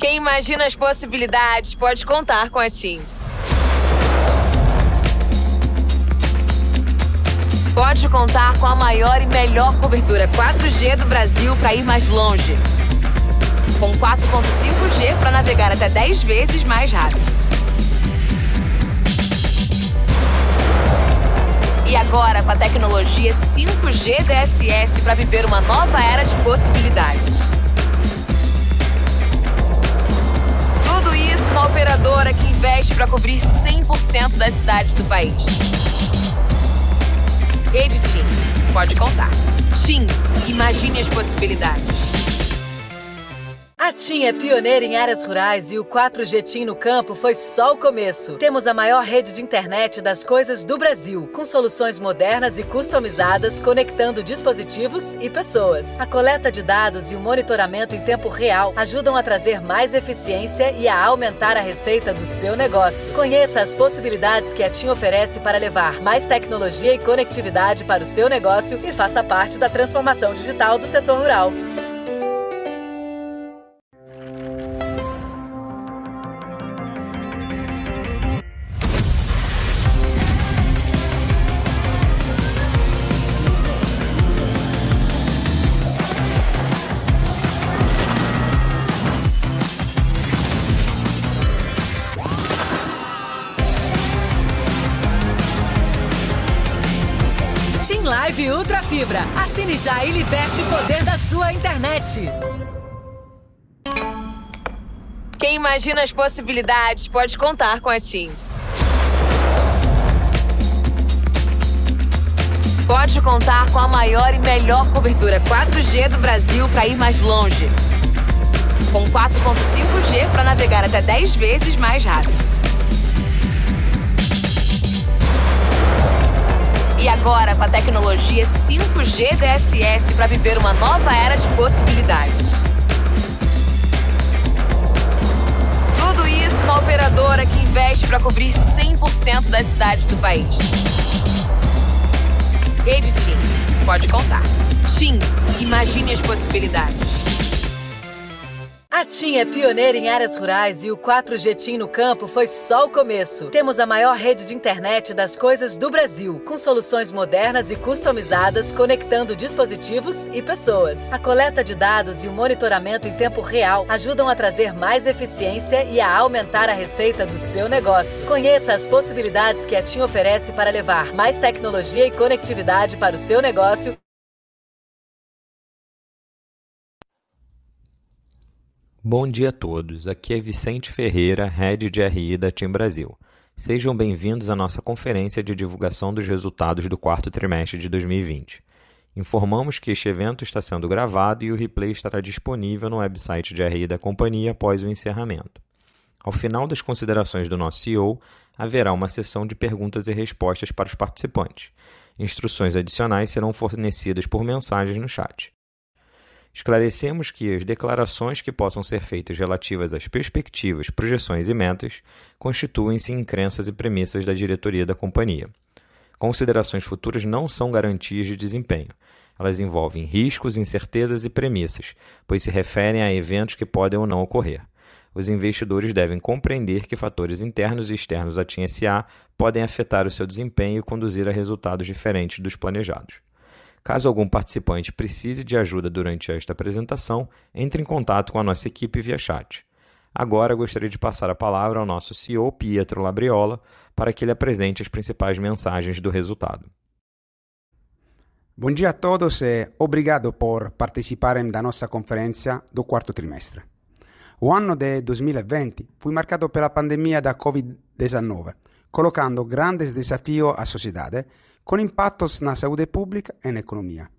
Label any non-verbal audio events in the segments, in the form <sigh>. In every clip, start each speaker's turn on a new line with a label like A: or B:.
A: Quem imagina as possibilidades pode contar com a TIM. Pode contar com a maior e melhor cobertura 4G do Brasil para ir mais longe. Com 4.5G para navegar até 10 vezes mais rápido. E agora com a tecnologia 5G DSS para viver uma nova era de possibilidades. Na operadora que investe para cobrir 100% das cidades do país. Rede TIM. Pode contar. TIM. Imagine as possibilidades.
B: A TIM é pioneira em áreas rurais e o 4G TIM no campo foi só o começo. Temos a maior rede de internet das coisas do Brasil, com soluções modernas e customizadas conectando dispositivos e pessoas. A coleta de dados e o monitoramento em tempo real ajudam a trazer mais eficiência e a aumentar a receita do seu negócio. Conheça as possibilidades que a TIM oferece para levar mais tecnologia e conectividade para o seu negócio e faça parte da transformação digital do setor rural. Fibra. Assine já e liberte o poder da sua internet.
A: Quem imagina as possibilidades pode contar com a TIM. Pode contar com a maior e melhor cobertura 4G do Brasil para ir mais longe. Com 4.5G para navegar até 10 vezes mais rápido. E agora com a tecnologia 5G DSS para viver uma nova era de possibilidades. Tudo isso na operadora que investe para cobrir 100% das cidades do país. Rede TIM. Pode contar. TIM. Imagine as possibilidades.
B: TIM é pioneira em áreas rurais e o 4G TIM no campo foi só o começo. Temos a maior rede de internet das coisas do Brasil, com soluções modernas e customizadas conectando dispositivos e pessoas. A coleta de dados e o monitoramento em tempo real ajudam a trazer mais eficiência e a aumentar a receita do seu negócio. Conheça as possibilidades que a TIM oferece para levar mais tecnologia e conectividade para o seu negócio
C: Bom dia a todos. Aqui é Vicente Ferreira, Head de RI da Team Brasil. Sejam bem-vindos à nossa conferência de divulgação dos resultados do quarto trimestre de 2020. Informamos que este evento está sendo gravado e o replay estará disponível no website de RI da companhia após o encerramento. Ao final das considerações do nosso CEO, haverá uma sessão de perguntas e respostas para os participantes. Instruções adicionais serão fornecidas por mensagens no chat. Esclarecemos que as declarações que possam ser feitas relativas às perspectivas, projeções e metas constituem-se em crenças e premissas da diretoria da companhia. Considerações futuras não são garantias de desempenho. Elas envolvem riscos, incertezas e premissas, pois se referem a eventos que podem ou não ocorrer. Os investidores devem compreender que fatores internos e externos à TIM-SA podem afetar o seu desempenho e conduzir a resultados diferentes dos planejados. Caso algum participante precise de ajuda durante esta apresentação, entre em contato com a nossa equipe via chat. Agora gostaria de passar a palavra ao nosso CEO Pietro Labriola para que ele apresente as principais mensagens do resultado.
D: Bom dia a todos e obrigado por participarem da nossa conferência do quarto trimestre. O ano de 2020 foi marcado pela pandemia da Covid-19, colocando grandes desafios à sociedade com impactos na saúde pública e na economia.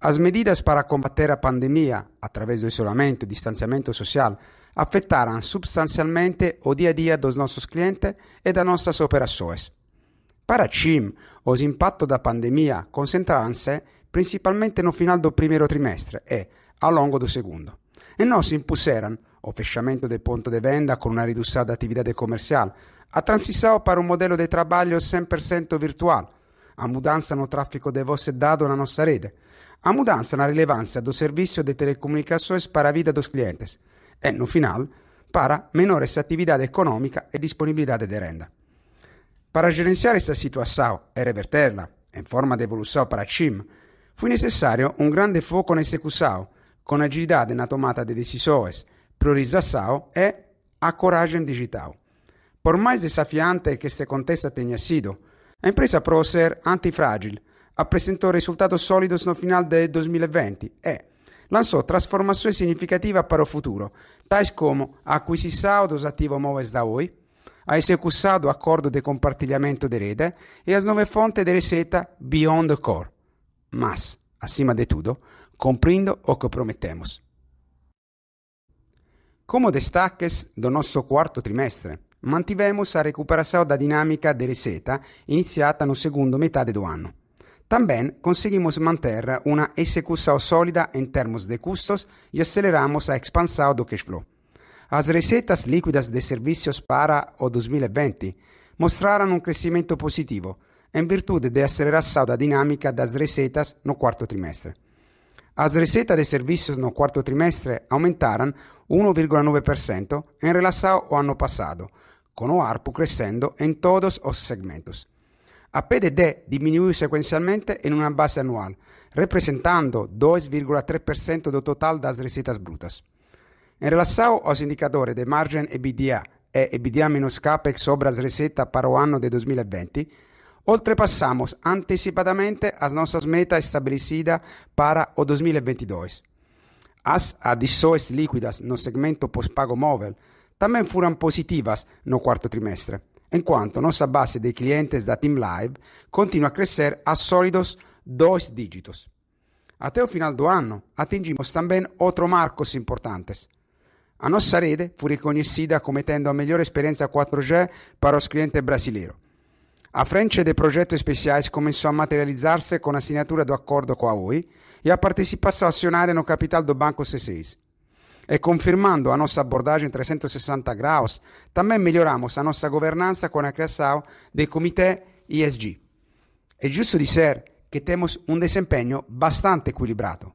D: As medidas para combater a pandemia, através do isolamento e distanciamento social, afetaram substancialmente o dia a dia dos nossos clientes e das nossas operações. Para a CIM, os impactos da pandemia concentraram-se principalmente no final do primeiro trimestre e ao longo do segundo. E se impuseram o fechamento de ponto de venda com uma redução da atividade comercial, a transição para um modelo de trabalho 100% virtual, a mudança no tráfego de voz e dados na nossa rede, a mudança na relevância do serviço de telecomunicações para a vida dos clientes e, no final, para menores atividade econômica e disponibilidade de renda. Para gerenciar esta situação e reverterla em forma de evolução para cima, foi necessário um grande foco na execução, com agilidade na tomada de decisões, priorização e a coragem digital. Por mais desafiante que este contexto tenha sido, a empresa Pro ser antifrágil apresentou resultados sólidos no final de 2020 e lançou transformações significativas para o futuro, tais como a aquisição dos ativos móveis da Oi, a execução do acordo de compartilhamento de rede e as novas fontes de receita Beyond the Core. Mas, acima de tudo, cumprindo o que prometemos. Como destaques do nosso quarto trimestre, mantivemos a recuperação da dinâmica de receita iniziata no segundo metade do ano. Também conseguimos manter uma execução sólida em termos de custos e aceleramos a expansão do cash flow. As receitas líquidas de serviços para o 2020 mostraram um crescimento positivo, em virtude da aceleração da dinâmica das receitas no quarto trimestre. As receitas de serviços no quarto trimestre aumentaram 1,9% em relação ao ano passado, com o ARPU crescendo em todos os segmentos. A PDD diminuiu sequencialmente em uma base anual, representando 2,3% do total das receitas brutas. Em relação aos indicadores de margem EBITDA e EBITDA menos CAPEX sobre as receitas para o ano de 2020, ultrapassamos antecipadamente as nossas metas estabelecidas para o 2022. As adições líquidas no segmento pós-pago móvel também foram positivas no quarto trimestre, enquanto nossa base de clientes da Team Live continua a crescer a sólidos dois dígitos. Até o final do ano, atingimos também outros marcos importantes. A nossa rede foi reconhecida como tendo a melhor experiência 4G para os clientes brasileiros. A frente de projetos especiais começou a materializar-se com a assinatura do acordo com a Oi e a participação acionária no capital do Banco C6. E confirmando a nossa abordagem 360 graus, também melhoramos a nossa governança com a criação do Comitê ESG. É justo dizer que temos um desempenho bastante equilibrado.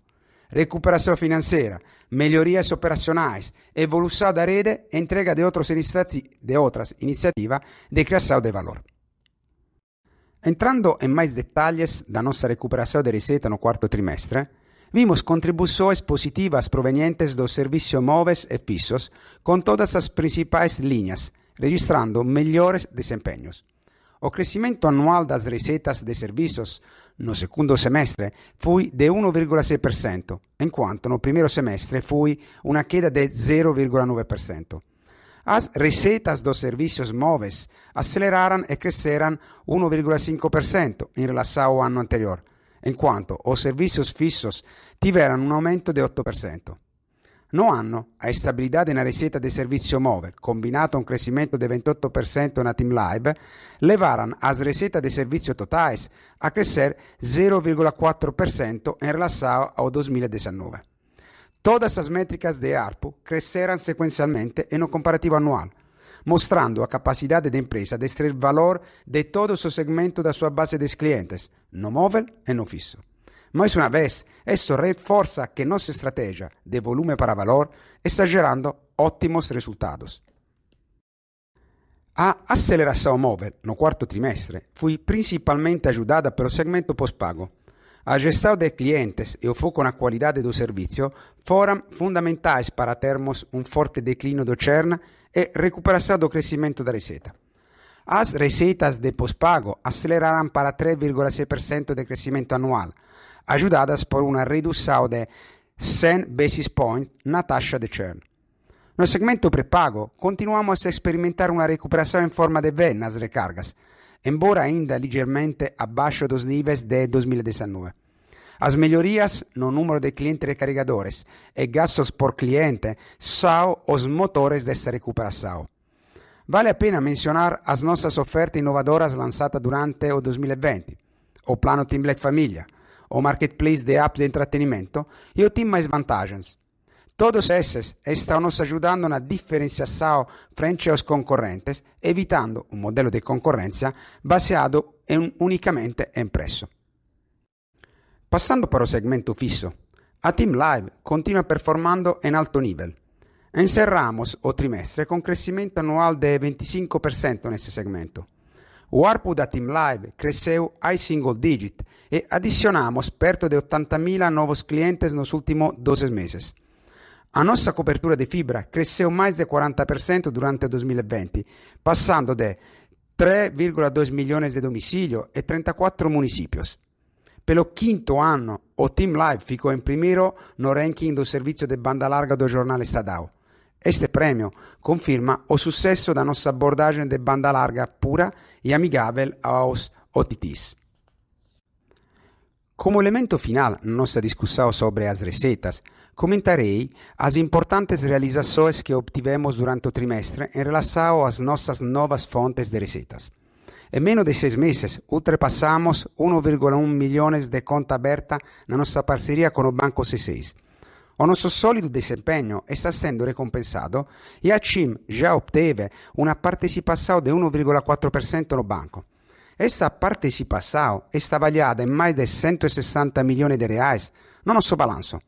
D: Recuperação financeira, melhorias operacionais, evolução da rede e entrega de outras, de outras iniciativas de criação de valor. Entrando em mais detalhes da nossa recuperação de receita no quarto trimestre, vimos contribuições positivas provenientes dos serviços móveis e fixos com todas as principais linhas, registrando melhores desempenhos. O crescimento anual das receitas de serviços no segundo semestre foi de 1,6%, enquanto no primeiro semestre foi uma queda de 0,9%. As receitas dos serviços móveis aceleraram e cresceram 1,5% em relação ao ano anterior, enquanto os serviços fixos tiveram um aumento de 8%. No ano, a estabilidade na receita de serviço móvel, combinato a um crescimento de 28% na Team Live, levaram as receitas de serviço totais a crescer 0,4% em relação ao 2019. Todas as métricas de ARPU cresceram sequencialmente e no comparativo anual, mostrando a capacidade da empresa de extrair valor de todos os segmentos da sua base de clientes, no móvel e no fixo. Mais uma vez, isso reforça que nossa estratégia de volume para valor está gerando ótimos resultados. A aceleração móvel no quarto trimestre foi principalmente ajudada pelo segmento pós-pago. A gestão de clientes e o foco na qualidade do serviço foram fundamentais para termos um forte declínio do churn e recuperação do crescimento da receita. As receitas de pós-pago aceleraram para 3,6% de crescimento anual, ajudadas por uma redução de 100 basis points na taxa de churn. No segmento pré-pago, continuamos a experimentar uma recuperação em forma de V nas recargas, embora ainda ligeiramente abaixo dos níveis de 2019. As melhorias no número de clientes recarregadores e gastos por cliente são os motores desta recuperação. Vale a pena mencionar as nossas ofertas inovadoras lançadas durante o 2020, o plano Team Black Família, o marketplace de apps de entretenimento e o Team Mais Vantagens. Todos esses estão nos ajudando na diferenciação frente aos concorrentes, evitando um modelo de concorrência baseado unicamente em preço. Passando para o segmento fisso, a Team Live continua performando em alto nível. Encerramos o trimestre com crescimento anual de 25% nesse segmento. O ARPU da Team Live cresceu high single digit e adicionamos perto de 80.000 novos clientes nos últimos 12 meses. A nossa cobertura de fibra cresceu mais de 40% durante 2020, passando de 3,2 milhões de domicílios e 34 municípios. Pelo quinto anno, o Team Live ficou em primeiro no ranking do servizio de banda larga do jornal Estadão. Este prêmio confirma o sucesso da nossa abordagem de banda larga pura e amigável aos OTTs. Como elemento final na nossa discussão sobre as receitas, comentarei as importantes realizações que obtivemos durante o trimestre em relação às nossas novas fontes de receitas. Em menos de seis meses, ultrapassamos 1,1 milhões de conta aberta na nossa parceria com o Banco C6 o nosso sólido desempenho está sendo recompensado e a CIM já obteve uma participação de 1,4% no banco. Esta participação está avaliada em mais de 160 milhões de reais no nosso balanço.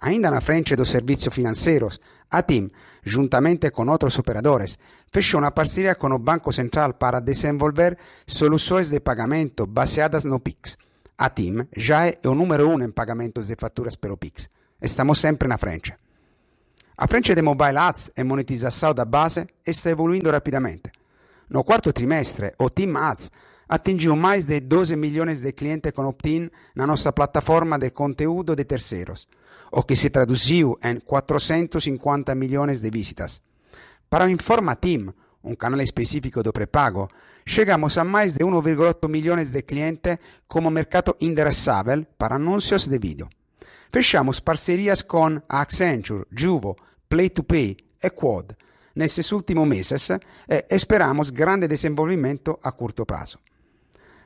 D: Ainda na frente dos serviços financeiros, a TIM, juntamente com outros operadores, fechou uma parceria com o Banco Central para desenvolver soluções de pagamento baseadas no Pix. A TIM já é o número um em pagamentos de faturas pelo Pix. Estamos sempre na frente. A frente de mobile ads e monetização da base está evoluindo rapidamente. No quarto trimestre, o Team Ads atingiu mais de 12 milhões de clientes com opt-in na nossa plataforma de conteúdo de terceiros, o que se traduziu em 450 milhões de visitas. Para o Informa Team, um canal específico do pré-pago, chegamos a mais de 1,8 milhões de clientes como mercado endereçável para anúncios de vídeo. Fechamos parcerias com Accenture, Juvo, Play2Pay e Quad nesses últimos meses e esperamos grande desenvolvimento a curto prazo.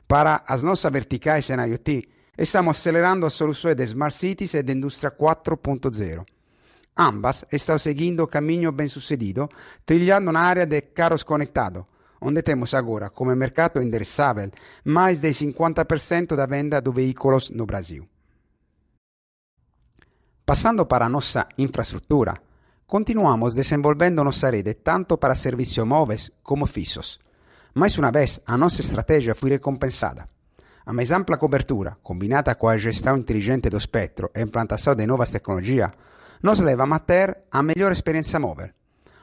D: Para as nossas verticais em IoT, estamos acelerando as soluções de Smart Cities e de Indústria 4.0. Ambas estão seguindo o caminho bem sucedido, trilhando na área de carros conectados, onde temos agora, como mercado endereçável, mais de 50% da venda de veículos no Brasil. Passando para a nossa infraestrutura, continuamos desenvolvendo nossa rede tanto para serviços móveis como fixos. Mais uma vez, a nossa estratégia foi recompensada. A mais ampla cobertura, combinada com a gestão inteligente do espectro e implantação de novas tecnologias, nos leva a ter a melhor experiência móvel.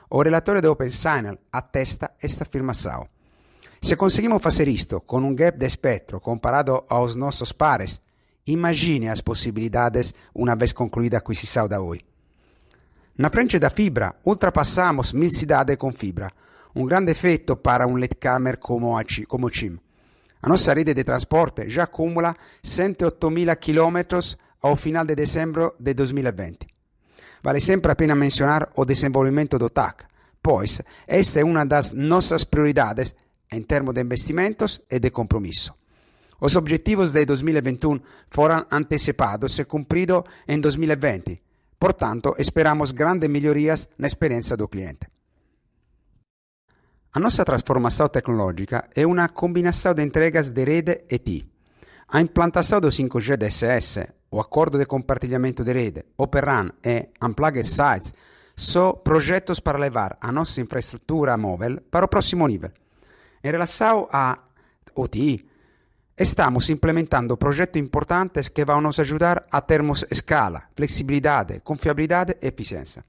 D: O relatório do OpenSignal atesta esta afirmação. Se conseguimos fazer isto com um gap de espectro comparado aos nossos pares, Imagine as possibilidades uma vez concluída a aquisição da Oi. Na frente da fibra, ultrapassamos mil cidades com fibra, um grande feito para um latecommer como, a como CIM. A nossa rede de transporte já acumula 108.000 km ao final de dezembro de 2020. Vale sempre a pena mencionar o desenvolvimento do TAC, pois esta é uma das nossas prioridades em termos de investimentos e de compromisso. Os objetivos de 2021 foram antecipados e cumpridos em 2020. Portanto, esperamos grandes melhorias na experiência do cliente. A nossa transformação tecnológica é uma combinação de entregas de rede e TI. A implantação do 5G DSS, o acordo de compartilhamento de rede, Open RAN e Unplugged Sites são projetos para levar a nossa infraestrutura móvel para o próximo nível. Em relação a OTI, Estamos implementando projetos importantes que vão nos ajudar a termos escala, flexibilidade, confiabilidade e eficiência.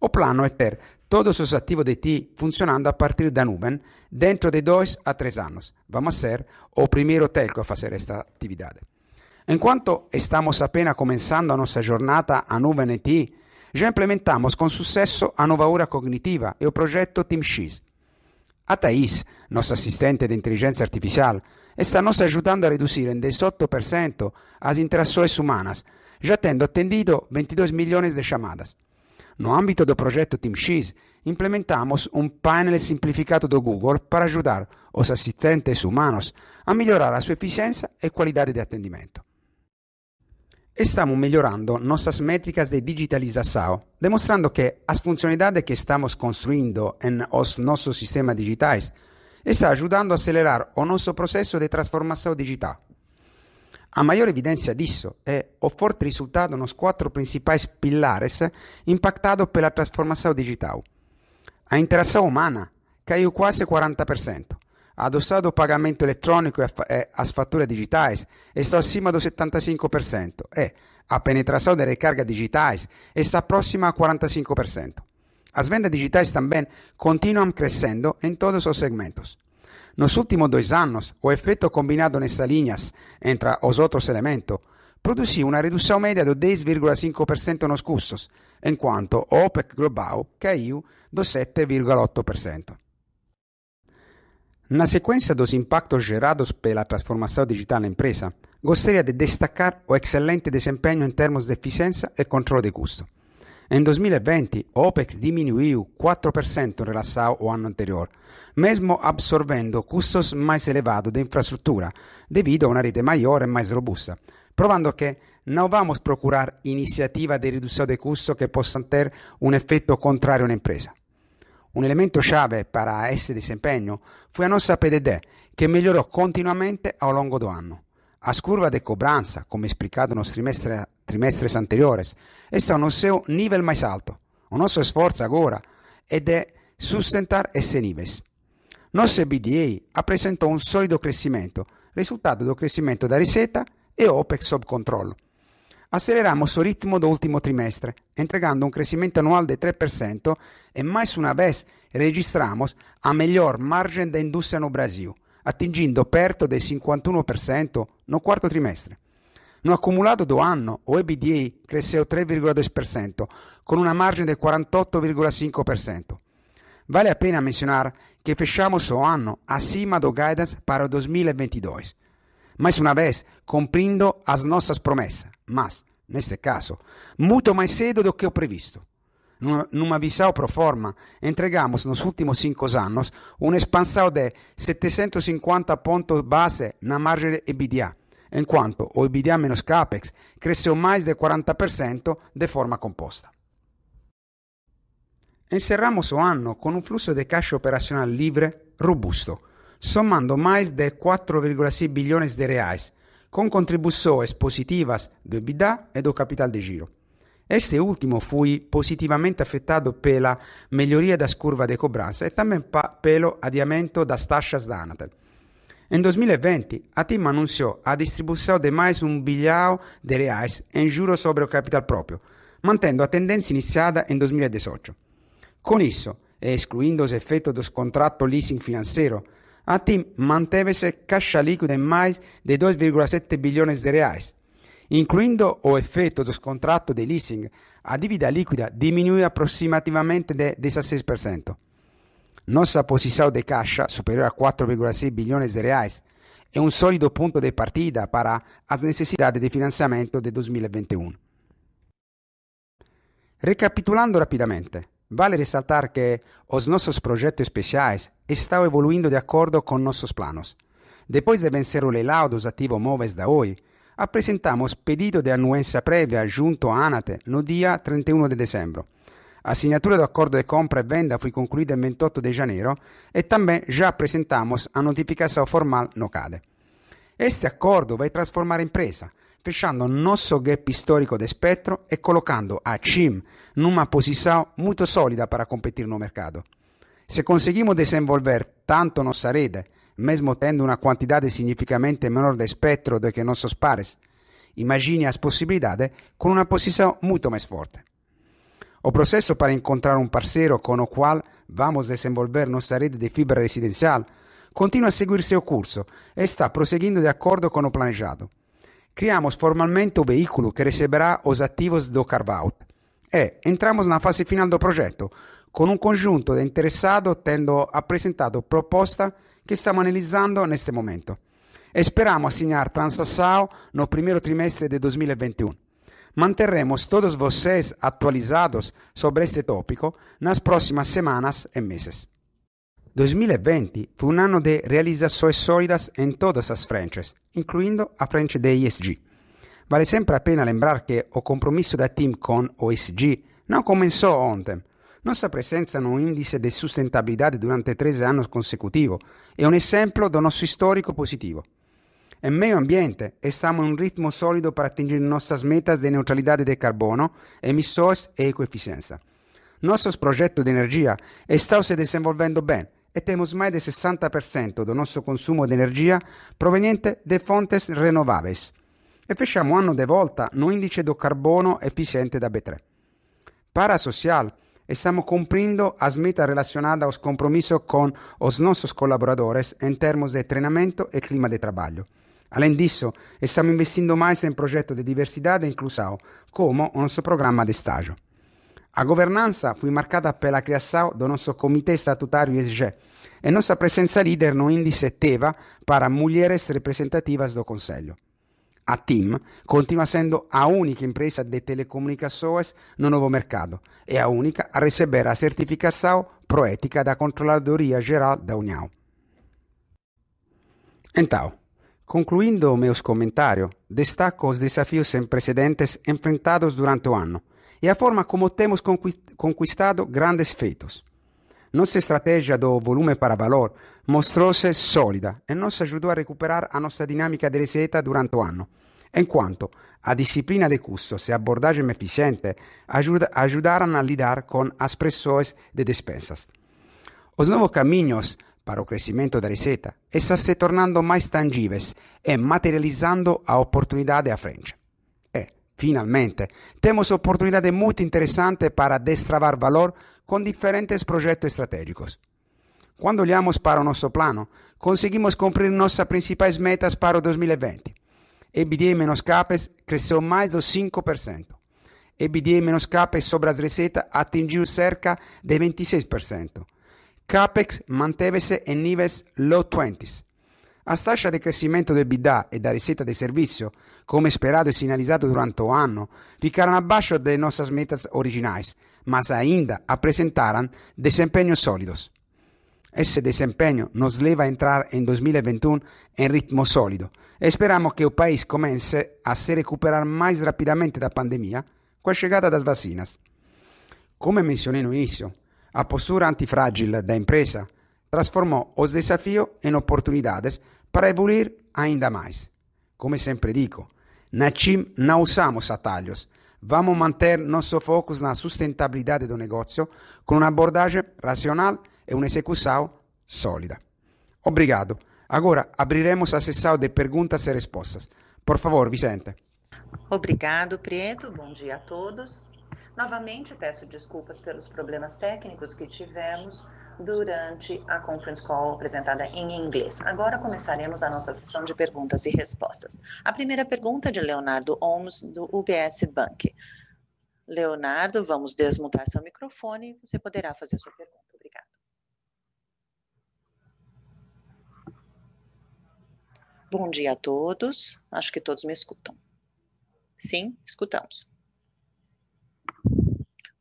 D: O plano é ter todos os ativos de TI funcionando a partir da nuvem dentro de dois a três anos. Vamos ser o primeiro telco a fazer esta atividade. Enquanto estamos apenas começando a nossa jornada a nuvem e TI, já implementamos com sucesso a nova ura cognitiva e o projeto TeamX. A Thais, nossa assistente de inteligência artificial, está nos ajudando a reduzir em 18% as interações humanas, já tendo atendido 22 milhões de chamadas. No âmbito do projeto TeamX, implementamos um painel simplificado do Google para ajudar os assistentes humanos a melhorar a sua eficiência e qualidade de atendimento. Estamos melhorando nossas métricas de digitalização, demonstrando que as funcionalidades que estamos construindo em os nossos sistemas digitais está ajudando a acelerar o nosso processo de transformação digital. A maior evidência disso é o forte resultado nos quatro principais pilares impactados pela transformação digital. A interação humana caiu quase 40%. Adossado o pagamento eletrônico e as faturas digitais está acima do 75% e a penetração de recargas digitais está próxima a 45%. As vendas digitais também continuam crescendo em todos os segmentos. Nos últimos dois anos, o efeito combinado nessas linhas entre os outros elementos produziu uma redução média de 10,5% nos custos, enquanto o OPEC global caiu do 7,8%. Na sequência dos impactos gerados pela transformação digital na empresa, gostaria de destacar o excelente desempenho em termos de eficiência e controle de custo. Em 2020, o OPEX diminuiu 4% em relação ao anterior, mesmo absorvendo custos mais elevados de infraestrutura, devido a uma rede maior e mais robusta, provando que não vamos procurar iniciativas de redução de custo que possam ter um efeito contrário na empresa. Um elemento chave para esse desempenho foi a nossa PDD, que melhorou continuamente ao longo do ano. As curvas de cobrança, como explicado nos trimestres, trimestres anteriores, estão no seu nível mais alto. O nosso esforço agora é de sustentar esses níveis. Nosso EBITDA apresentou um sólido crescimento, resultado do crescimento da receita e OPEX sob controle. Aceleramos o ritmo do último trimestre, entregando um crescimento anual de 3% e mais uma vez registramos a melhor margem da indústria no Brasil – atingindo perto del 51% no quarto trimestre. No accumulato do anno, o EBITDA cresceu 3,2%, con una margine del 48,5%. Vale a pena mencionar que fechamos o ano acima do guidance para o 2022. Mais uma vez, cumprindo as nossas promessas, mas, neste caso, muito mais cedo do que o previsto. Numa visão pro forma, entregamos nos últimos cinco anos uma expansão de 750 pontos base na margem EBITDA, enquanto o EBITDA menos CAPEX cresceu mais de 40% de forma composta. Encerramos o ano com um fluxo de caixa operacional livre robusto, somando mais de 4,6 bilhões de reais, com contribuições positivas do EBITDA e do capital de giro. Este último foi positivamente afetado pela melhoria das curvas de cobrança e também pelo adiamento das taxas da Anatel. Em 2020, a TIM anunciou a distribuição de mais um bilhão de reais em juros sobre o capital próprio, mantendo a tendência iniciada em 2018. Com isso, e excluindo os efeitos dos contratos leasing financeiro, a TIM manteve-se caixa líquida em mais de 2,7 bilhões de reais, Incluindo o efeito dos contratos de leasing, a dívida líquida diminui aproximativamente de 16%. Nossa posição de caixa, superior a 4,6 bilhões de reais, é um sólido ponto de partida para as necessidades de financiamento de 2021. Recapitulando rapidamente, vale ressaltar que os nossos projetos especiais estão evoluindo de acordo com nossos planos. Depois de vencer o leilão dos ativos móveis da Oi, apresentamos pedido de anuência prévia junto à ANAT no dia 31 de dezembro. A assinatura do acordo de compra e venda foi concluída em 28 de janeiro e também já apresentamos a notificação formal no CADE. Este acordo vai transformar a empresa, fechando nosso gap histórico de espectro e colocando a CIM numa posição muito sólida para competir no mercado. Se conseguimos desenvolver tanto nossa rede mesmo tendo uma quantidade significativamente menor de espectro do que nossos pares. Imagine as possibilidades com uma posição muito mais forte. O processo para encontrar um parceiro com o qual vamos desenvolver nossa rede de fibra residencial continua a seguir seu curso e está prosseguindo de acordo com o planejado. Criamos formalmente o veículo que receberá os ativos do carve-out e entramos na fase final do projeto, com um conjunto de interessados tendo apresentado proposta que estamos analisando neste momento. Esperamos assinar transação no primeiro trimestre de 2021. Manterremos todos vocês atualizados sobre este tópico nas próximas semanas e meses. 2020 foi um ano de realizações sólidas em todas as frentes, incluindo a frente de ESG. Vale sempre a pena lembrar que o compromisso da TIM com o ESG não começou ontem, nossa presença no índice de sustentabilidade durante 13 anos consecutivos é um exemplo do nosso histórico positivo. Em meio ambiente, estamos em um ritmo sólido para atingir nossas metas de neutralidade de carbono, emissões e ecoeficiência. Nossos projetos de energia estão se desenvolvendo bem e temos mais de 60% do nosso consumo de energia proveniente de fontes renováveis. E fechamos ano de volta no índice do carbono eficiente da B3. Para a social, estamos cumprindo as metas relacionadas aos compromissos com os nossos colaboradores em termos de treinamento e clima de trabalho. Além disso, estamos investindo mais em projetos de diversidade e inclusão, como o nosso programa de estágio. A governança foi marcada pela criação do nosso Comitê Estatutário ESG e nossa presença líder no índice TEVA para mulheres representativas do Conselho. A TIM continua sendo a única empresa de telecomunicações no novo mercado e a única a receber a certificação Proética da Controladoria Geral da União. Então, concluindo meus comentários, destaco os desafios sem precedentes enfrentados durante o ano e a forma como temos conquistado grandes feitos. Nossa estratégia do volume para valor mostrou-se sólida e nos ajudou a recuperar a nossa dinâmica de receita durante o ano, enquanto a disciplina de custos e a abordagem eficiente ajuda, ajudaram a lidar com as pressões de despesas. Os novos caminhos para o crescimento da receita estão se tornando mais tangíveis e materializando a oportunidade à frente. Finalmente, temos oportunidades muito interessantes para destravar valor com diferentes projetos estratégicos. Quando olhamos para o nosso plano, conseguimos cumprir nossas principais metas para o 2020. EBITDA menos CAPES cresceu mais de 5%. EBITDA menos CAPES sobre as receitas atingiu cerca de 26%. CAPEX manteve-se em níveis low 20s as taxas de crescimento do EBITDA e da receita de serviço, como esperado e sinalizado durante o ano, ficaram abaixo de nossas metas originais, mas ainda apresentaram desempenhos sólidos. Esse desempenho nos leva a entrar em 2021 em ritmo sólido e esperamos que o país comece a se recuperar mais rapidamente da pandemia com a chegada das vacinas. Come mencionei no início, a postura antifrágil da empresa transformou os desafios em oportunidades para evoluir ainda mais. Como sempre digo, na CIM não usamos atalhos. Vamos manter nosso foco na sustentabilidade do negócio com uma abordagem racional e uma execução sólida. Obrigado. Agora abriremos a sessão de perguntas e respostas. Por favor, Vicente.
E: Obrigado, Prieto. Bom dia a todos. Novamente peço desculpas pelos problemas técnicos que tivemos durante a conference call apresentada em inglês. Agora começaremos a nossa sessão de perguntas e respostas. A primeira pergunta é de Leonardo Holmes, do UBS Bank. Leonardo, vamos desmutar seu microfone e você poderá fazer sua pergunta. Obrigado. Bom dia a todos. Acho que todos me escutam. Sim, escutamos.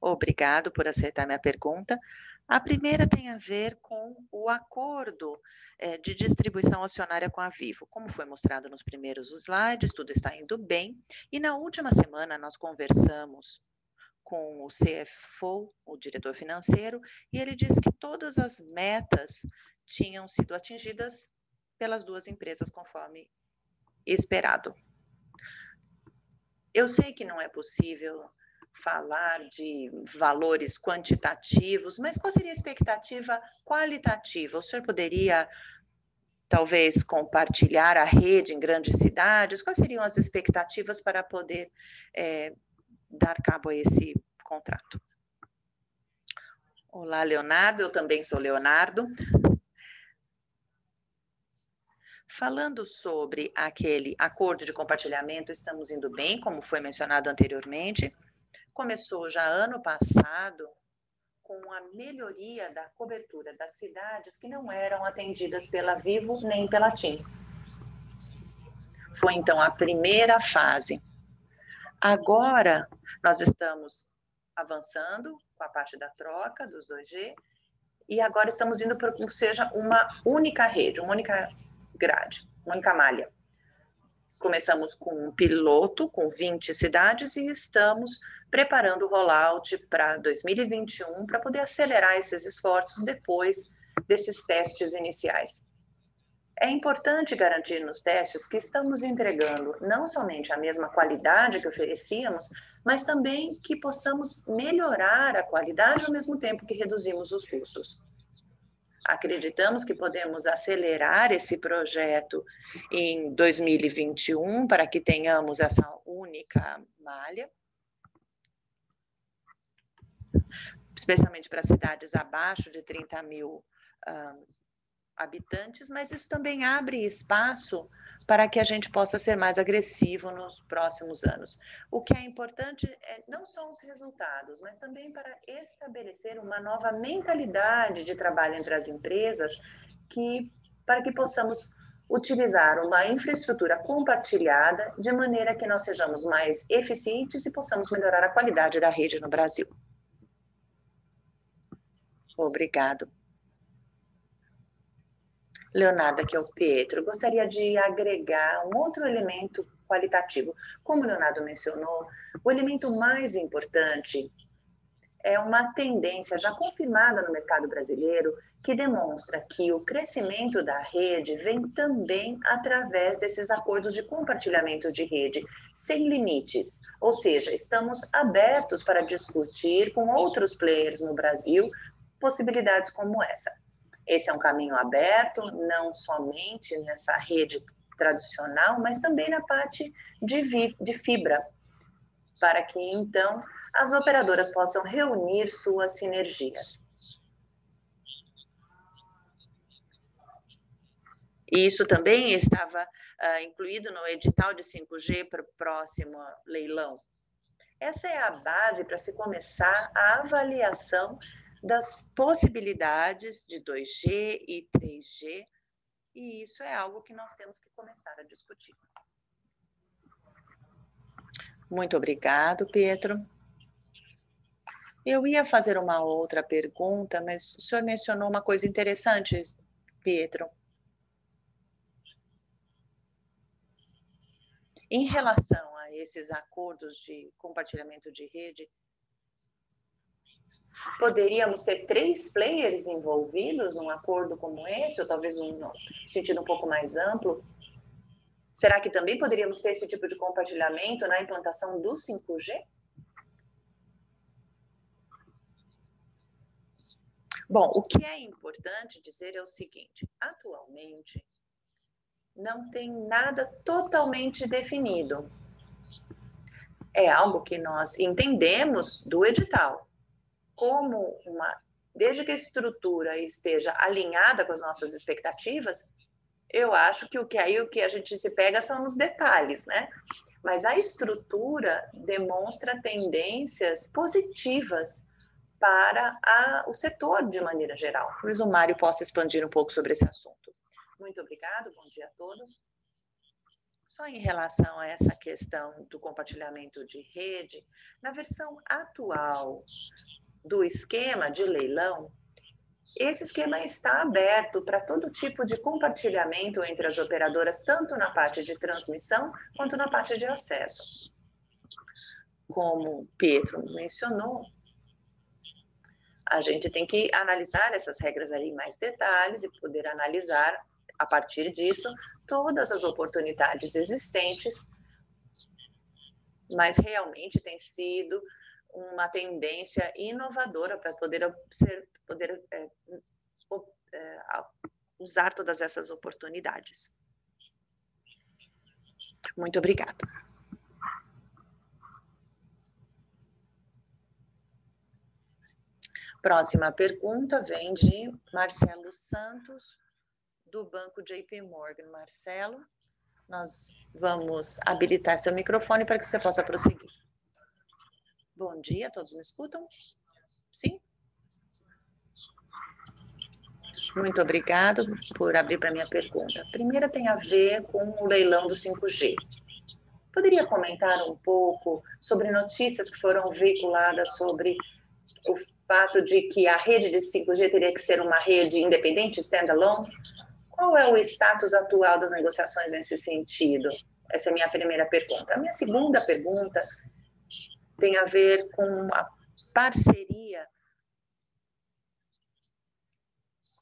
E: Obrigado por aceitar minha pergunta. A primeira tem a ver com o acordo é, de distribuição acionária com a Vivo. Como foi mostrado nos primeiros slides, tudo está indo bem. E na última semana nós conversamos com o CFO, o diretor financeiro, e ele disse que todas as metas tinham sido atingidas pelas duas empresas conforme esperado. Eu sei que não é possível falar de valores quantitativos, mas qual seria a expectativa qualitativa? O senhor poderia talvez compartilhar a rede em grandes cidades? Quais seriam as expectativas para poder é, dar cabo a esse contrato? Olá, Leonardo, eu também sou Leonardo. Falando sobre aquele acordo de compartilhamento, estamos indo bem, como foi mencionado anteriormente começou já ano passado com a melhoria da cobertura das cidades que não eram atendidas pela Vivo nem pela TIM. Foi então a primeira fase. Agora nós estamos avançando com a parte da troca dos 2G e agora estamos indo para que seja uma única rede, uma única grade, uma única malha. Começamos com um piloto com 20 cidades e estamos preparando o rollout para 2021 para poder acelerar esses esforços depois desses testes iniciais. É importante garantir nos testes que estamos entregando não somente a mesma qualidade que oferecíamos, mas também que possamos melhorar a qualidade ao mesmo tempo que reduzimos os custos. Acreditamos que podemos acelerar esse projeto em 2021 para que tenhamos essa única malha, especialmente para cidades abaixo de 30 mil uh, habitantes, mas isso também abre espaço para que a gente possa ser mais agressivo nos próximos anos. O que é importante é não só os resultados, mas também para estabelecer uma nova mentalidade de trabalho entre as empresas, que para que possamos utilizar uma infraestrutura compartilhada de maneira que nós sejamos mais eficientes e possamos melhorar a qualidade da rede no Brasil. Obrigado. Leonardo, aqui é o Pietro. Gostaria de agregar um outro elemento qualitativo. Como o Leonardo mencionou, o elemento mais importante é uma tendência já confirmada no mercado brasileiro que demonstra que o crescimento da rede vem também através desses acordos de compartilhamento de rede, sem limites. Ou seja, estamos abertos para discutir com outros players no Brasil possibilidades como essa. Esse é um caminho aberto, não somente nessa rede tradicional, mas também na parte de, de fibra, para que então as operadoras possam reunir suas sinergias. Isso também estava uh, incluído no edital de 5G para o próximo leilão. Essa é a base para se começar a avaliação das possibilidades de 2G e 3G, e isso é algo que nós temos que começar a discutir. Muito obrigado, Pedro. Eu ia fazer uma outra pergunta, mas o senhor mencionou uma coisa interessante, Pietro. Em relação a esses acordos de compartilhamento de rede, Poderíamos ter três players envolvidos num acordo como esse, ou talvez um sentido um pouco mais amplo? Será que também poderíamos ter esse tipo de compartilhamento na implantação do 5G? Bom, o que é importante dizer é o seguinte: atualmente não tem nada totalmente definido. É algo que nós entendemos do edital, como uma, desde que a estrutura esteja alinhada com as nossas expectativas, eu acho que o que aí o que a gente se pega são os detalhes, né? Mas a estrutura demonstra tendências positivas para a, o setor de maneira geral. O Mário possa expandir um pouco sobre esse assunto. Muito obrigado, bom dia a todos. Só em relação a essa questão do compartilhamento de rede, na versão atual do esquema de leilão, esse esquema está aberto para todo tipo de compartilhamento entre as operadoras, tanto na parte de transmissão quanto na parte de acesso. Como Pedro mencionou, a gente tem que analisar essas regras ali em mais detalhes e poder analisar, a partir disso, todas as oportunidades existentes, mas realmente tem sido uma tendência inovadora para poder, ser, poder é, é, usar todas essas oportunidades. Muito obrigada. Próxima pergunta vem de Marcelo Santos, do Banco JP Morgan. Marcelo, nós vamos habilitar seu microfone para que você possa prosseguir. Bom dia, todos me escutam? Sim? Muito obrigado por abrir para minha pergunta. A primeira tem a ver com o leilão do 5G. Poderia comentar um pouco sobre notícias que foram veiculadas sobre o fato de que a rede de 5G teria que ser uma rede independente, standalone? Qual é o status atual das negociações nesse sentido? Essa é a minha primeira pergunta. A minha segunda pergunta tem a ver com a parceria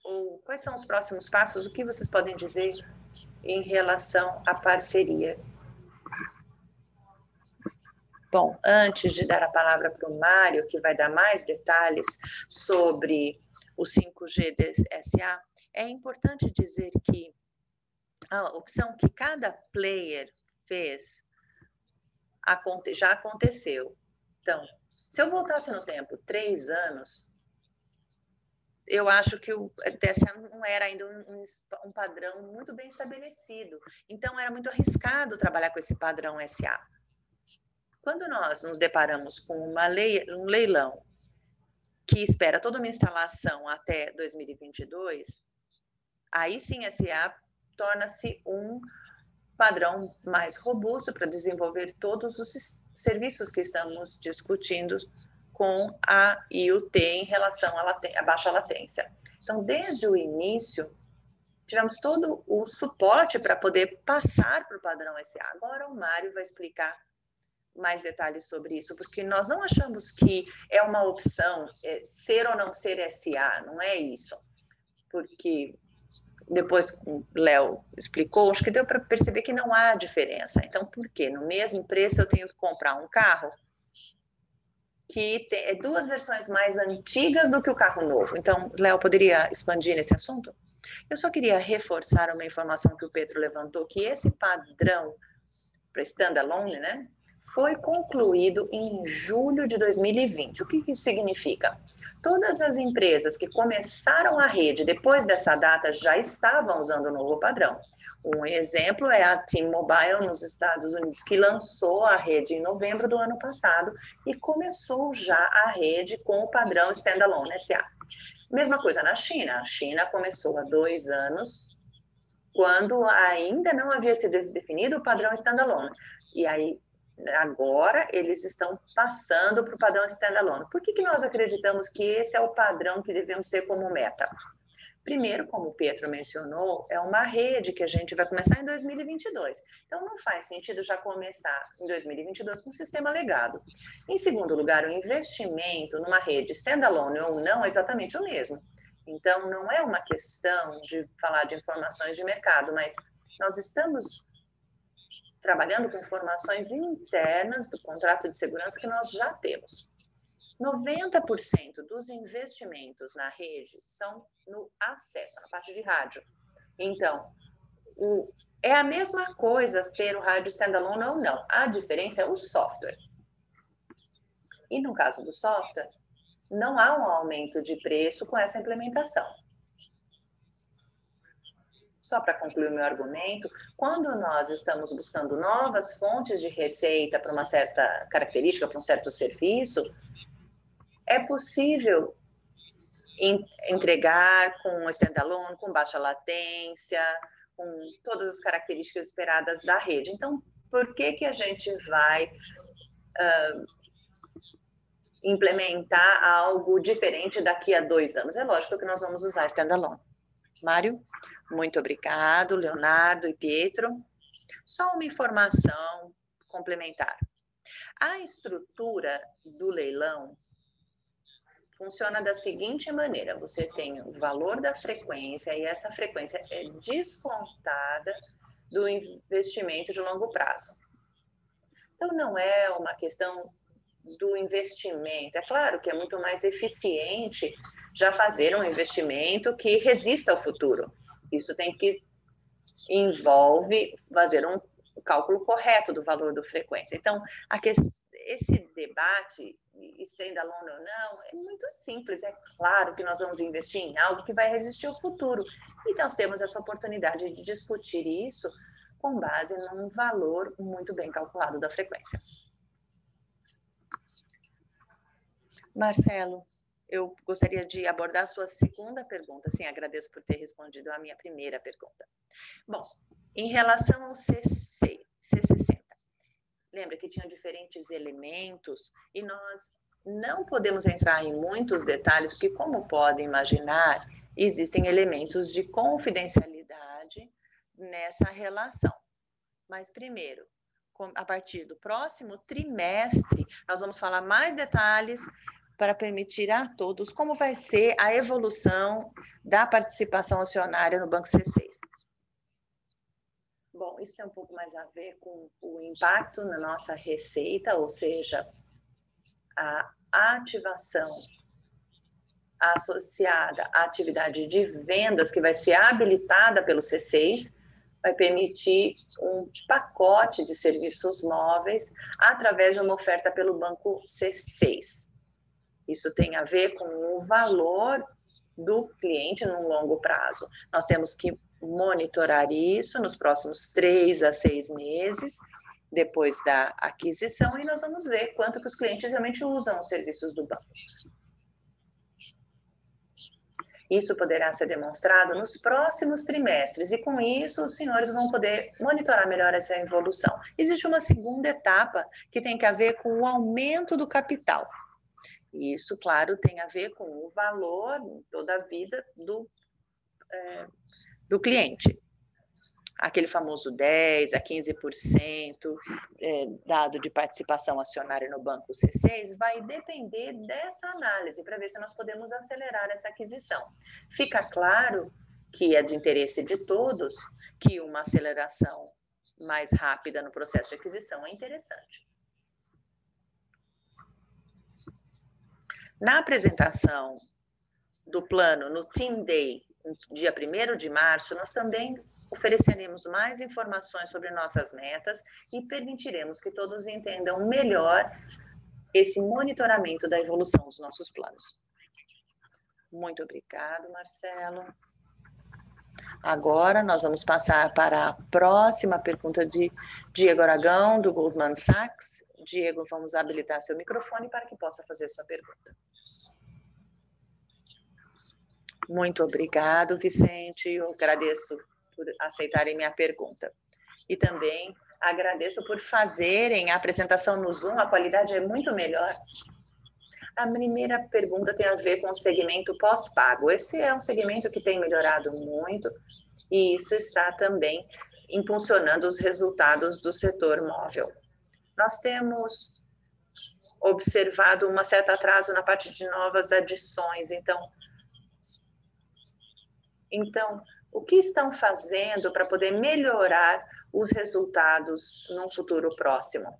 E: ou quais são os próximos passos? O que vocês podem dizer em relação à parceria? Bom, antes de dar a palavra para o Mário, que vai dar mais detalhes sobre o 5G DSA, é importante dizer que a opção que cada player fez já aconteceu. Então, se eu voltasse no tempo três anos, eu acho que o TSA não era ainda um, um, padrão muito bem estabelecido. Então, era muito arriscado trabalhar com esse padrão SA. Quando nós nos deparamos com uma lei, um leilão que espera toda uma instalação até 2022, aí sim SA torna-se um padrão mais robusto para desenvolver todos os serviços que estamos discutindo com a IUT em relação à, à baixa latência. Então, desde o início, tivemos todo o suporte para poder passar para o padrão SA. Agora o Mário vai explicar mais detalhes sobre isso, porque nós não achamos que é uma opção é, ser ou não ser SA, não é isso. Porque depois o Léo explicou, acho que deu para perceber que não há diferença. Então, por quê? No mesmo preço eu tenho que comprar um carro que tem é duas versões mais antigas do que o carro novo. Então, Léo, poderia expandir nesse assunto? Eu só queria reforçar uma informação que o Pedro levantou, que esse padrão para standalone, né, foi concluído em julho de 2020. O que isso significa? Todas as empresas que começaram a rede depois dessa data já estavam usando o novo padrão. Um exemplo é a T-Mobile nos Estados Unidos, que lançou a rede em novembro do ano passado e começou já a rede com o padrão Standalone SA. Mesma coisa na China. A China começou há dois anos, quando ainda não havia sido definido o padrão Standalone. E aí agora eles estão passando para o padrão standalone. Por que, que nós acreditamos que esse é o padrão que devemos ter como meta? Primeiro, como o Pedro mencionou, é uma rede que a gente vai começar em 2022. Então, não faz sentido já começar em 2022 com o sistema legado. Em segundo lugar, o investimento numa rede standalone ou não é exatamente o mesmo. Então, não é uma questão de falar de informações de mercado, mas nós estamos trabalhando com informações internas do contrato de segurança que nós já temos. 90% dos investimentos na rede são no acesso, na parte de rádio. Então, o, é a mesma coisa ter o rádio standalone ou não. A diferença é o software. E no caso do software, não há um aumento de preço com essa implementação só para concluir o meu argumento, quando nós estamos buscando novas fontes de receita para uma certa característica, para um certo serviço, é possível entregar com standalone, com baixa latência, com todas as características esperadas da rede. Então, por que, que a gente vai uh, implementar algo diferente daqui a dois anos? É lógico que nós vamos usar standalone. Mário? Muito obrigado, Leonardo e Pietro. Só uma informação complementar. A estrutura do leilão funciona da seguinte maneira: você tem o valor da frequência e essa frequência é descontada do investimento de longo prazo. Então, não é uma questão do investimento. É claro que é muito mais eficiente já fazer um investimento que resista ao futuro. Isso tem que envolve fazer um cálculo correto do valor do frequência. Então, que, esse debate, standalone ou não, é muito simples. É claro que nós vamos investir em algo que vai resistir ao futuro. E nós temos essa oportunidade de discutir isso com base num valor muito bem calculado da frequência. Marcelo, eu gostaria de abordar a sua segunda pergunta. Sim, agradeço por ter respondido a minha primeira pergunta. Bom, em relação ao CC, C60, lembra que tinha diferentes elementos e nós não podemos entrar em muitos detalhes, porque, como podem imaginar, existem elementos de confidencialidade nessa relação. Mas, primeiro, a partir do próximo trimestre, nós vamos falar mais detalhes para permitir a todos como vai ser a evolução da participação acionária no Banco C6. Bom, isso tem um pouco mais a ver com o impacto na nossa receita, ou seja, a ativação associada à atividade de vendas que vai ser habilitada pelo C6, vai permitir um pacote de serviços móveis através de uma oferta pelo banco C6. Isso tem a ver com o valor do cliente num longo prazo. Nós temos que monitorar isso nos próximos três a seis meses depois da aquisição e nós vamos ver quanto que os clientes realmente usam os serviços do banco. Isso poderá ser demonstrado nos próximos trimestres e com isso os senhores vão poder monitorar melhor essa evolução. Existe uma segunda etapa que tem que ver com o aumento do capital. Isso, claro, tem a ver com o valor toda a vida do, é, do cliente aquele famoso 10% a 15% é, dado de participação acionária no banco C6 vai depender dessa análise para ver se nós podemos acelerar essa aquisição. Fica claro que é de interesse de todos que uma aceleração mais rápida no processo de aquisição é interessante. Na apresentação do plano no Team Day, dia 1 de março, nós também ofereceremos mais informações sobre nossas metas e permitiremos que todos entendam melhor esse monitoramento da evolução dos nossos planos. Muito obrigado, Marcelo. Agora nós vamos passar para a próxima pergunta de Diego Aragão, do Goldman Sachs. Diego, vamos habilitar seu microfone para que possa fazer sua pergunta. Muito obrigado, Vicente. Eu agradeço por aceitarem minha pergunta. E também agradeço por fazerem a apresentação no Zoom, a qualidade é muito melhor. A primeira pergunta tem a ver com o segmento pós-pago. Esse é um segmento que tem melhorado muito e isso está também impulsionando os resultados do setor móvel. Nós temos observado um certo atraso na parte de novas adições, então então o que estão fazendo para poder melhorar os resultados num futuro próximo?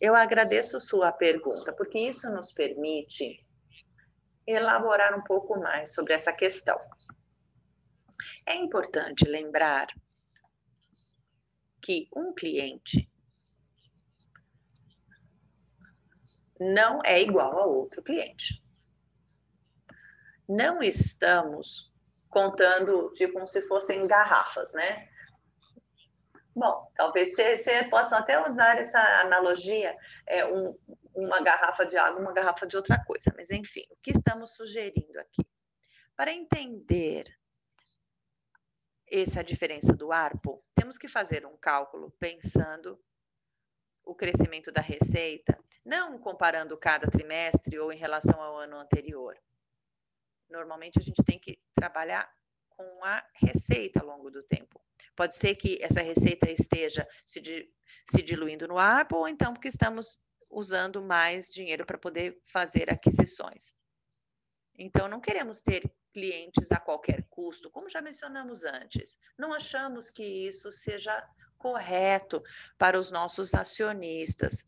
E: Eu agradeço sua pergunta, porque isso nos permite elaborar um pouco mais sobre essa questão. É importante lembrar que um cliente não é igual a outro cliente. Não estamos contando de como se fossem garrafas, né? Bom, talvez você possa até usar essa analogia, é, um, uma garrafa de água, uma garrafa de outra coisa, mas enfim, o que estamos sugerindo aqui? Para entender essa diferença do ARPO, temos que fazer um cálculo pensando o crescimento da receita, não comparando cada trimestre ou em relação ao ano anterior, normalmente a gente tem que trabalhar com a receita ao longo do tempo. Pode ser que essa receita esteja se, di, se diluindo no ar, ou então porque estamos usando mais dinheiro para poder fazer aquisições. Então, não queremos ter clientes a qualquer custo, como já mencionamos antes. Não achamos que isso seja correto para os nossos acionistas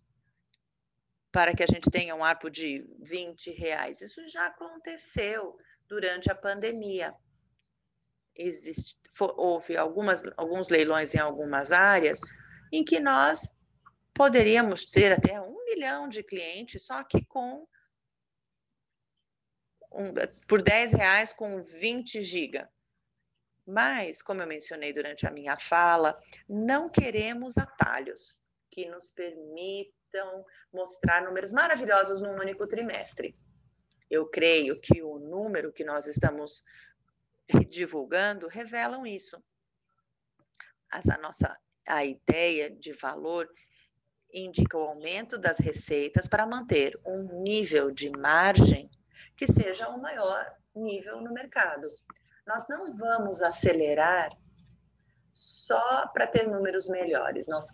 E: para que a gente tenha um ARPO de 20 reais. Isso já aconteceu durante a pandemia. Existe, houve algumas, alguns leilões em algumas áreas em que nós poderíamos ter até um milhão de clientes, só que com um, por 10 reais com 20 giga. Mas, como eu mencionei durante a minha fala, não queremos atalhos que nos permitam mostrar números maravilhosos num único trimestre. Eu creio que o número que nós estamos divulgando revelam isso. Essa nossa a ideia de valor indica o aumento das receitas para manter um nível de margem que seja o maior nível no mercado. Nós não vamos acelerar só para ter números melhores. Nós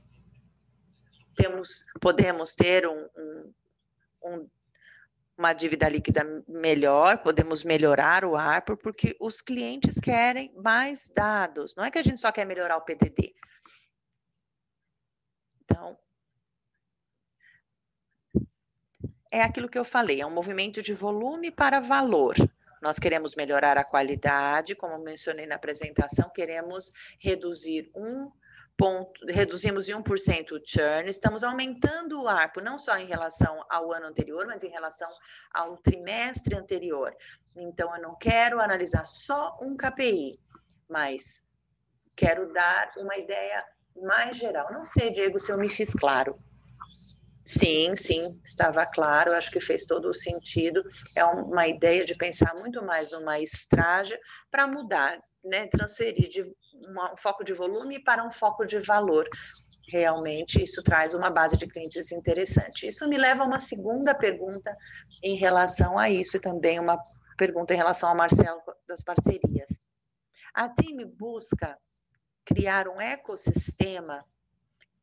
E: temos, podemos ter um, um, um, uma dívida líquida melhor, podemos melhorar o ARPO, porque os clientes querem mais dados. Não é que a gente só quer melhorar o PDD. Então, é aquilo que eu falei, é um movimento de volume para valor. Nós queremos melhorar a qualidade, como mencionei na apresentação, queremos reduzir um ponto, reduzimos em 1% o churn, estamos aumentando o ARPO, não só em relação ao ano anterior, mas em relação ao trimestre anterior. Então, eu não quero analisar só um KPI, mas quero dar uma ideia mais geral. Não sei, Diego, se eu me fiz claro. Sim, sim, estava claro, acho que fez todo o sentido. É uma ideia de pensar muito mais numa estratégia para mudar, né, transferir de um foco de volume para um foco de valor. Realmente, isso traz uma base de clientes interessante. Isso me leva a uma segunda pergunta em relação a isso e também uma pergunta em relação ao Marcelo das parcerias. A TIM busca criar um ecossistema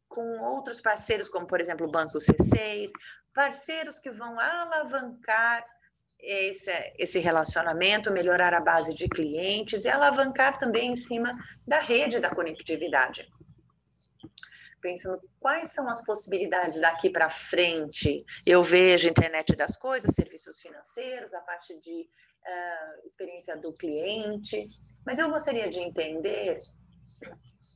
E: com outros parceiros, como por exemplo o Banco C6, parceiros que vão alavancar esse, esse relacionamento, melhorar a base de clientes e alavancar também em cima da rede da conectividade. Pensando quais são as possibilidades daqui para frente. Eu vejo internet das coisas, serviços financeiros, a parte de uh, experiência do cliente, mas eu gostaria de entender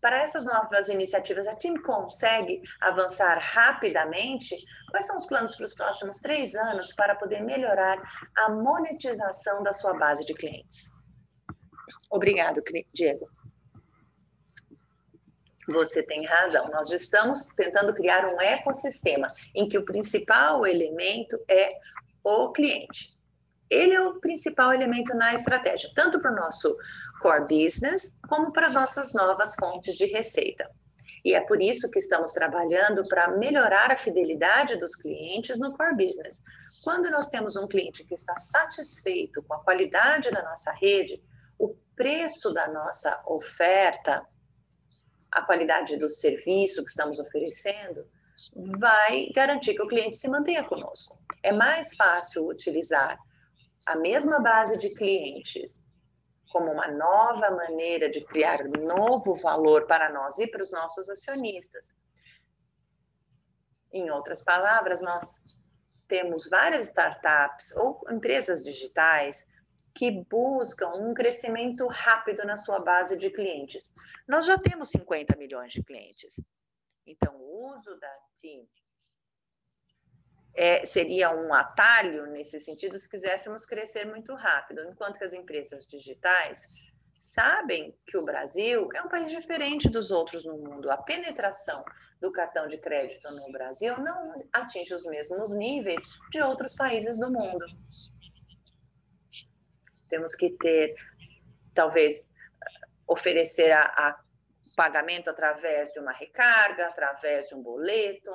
E: para essas novas iniciativas, a TIM consegue avançar rapidamente? Quais são os planos para os próximos três anos para poder melhorar a monetização da sua base de clientes? Obrigado, Diego. Você tem razão. Nós estamos tentando criar um ecossistema em que o principal elemento é o cliente. Ele é o principal elemento na estratégia, tanto para o nosso core business, como para as nossas novas fontes de receita. E é por isso que estamos trabalhando para melhorar a fidelidade dos clientes no core business. Quando nós temos um cliente que está satisfeito com a qualidade da nossa rede, o preço da nossa oferta, a qualidade do serviço que estamos oferecendo, vai garantir que o cliente se mantenha conosco. É mais fácil utilizar a mesma base de clientes como uma nova maneira de criar novo valor para nós e para os nossos acionistas. Em outras palavras, nós temos várias startups ou empresas digitais que buscam um crescimento rápido na sua base de clientes. Nós já temos 50 milhões de clientes. Então, o uso da TIM é, seria um atalho nesse sentido se quiséssemos crescer muito rápido, enquanto que as empresas digitais sabem que o Brasil é um país diferente dos outros no mundo. A penetração do cartão de crédito no Brasil não atinge os mesmos níveis de outros países do mundo. Temos que ter, talvez, oferecer a, a pagamento através de uma recarga, através de um boleto,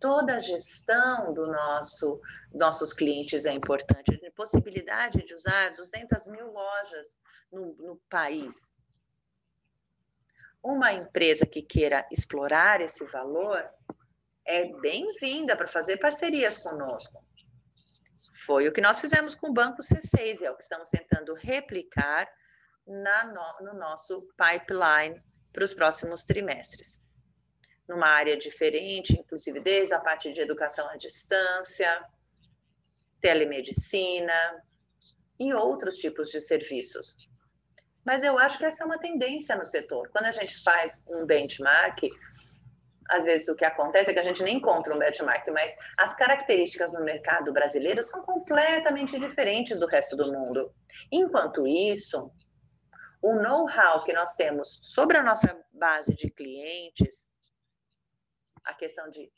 E: toda a gestão do nosso nossos clientes é importante. A possibilidade de usar 200 mil lojas no, no país. Uma empresa que queira explorar esse valor é bem-vinda para fazer parcerias conosco. Foi o que nós fizemos com o Banco C6 e é o que estamos tentando replicar na, no, no nosso pipeline para os próximos trimestres numa área diferente, inclusive desde a parte de educação à distância, telemedicina e outros tipos de serviços. Mas eu acho que essa é uma tendência no setor. Quando a gente faz um benchmark, às vezes o que acontece é que a gente nem encontra um benchmark, mas as características no mercado brasileiro são completamente diferentes do resto do mundo. Enquanto isso, o know-how que nós temos sobre a nossa base de clientes a questão de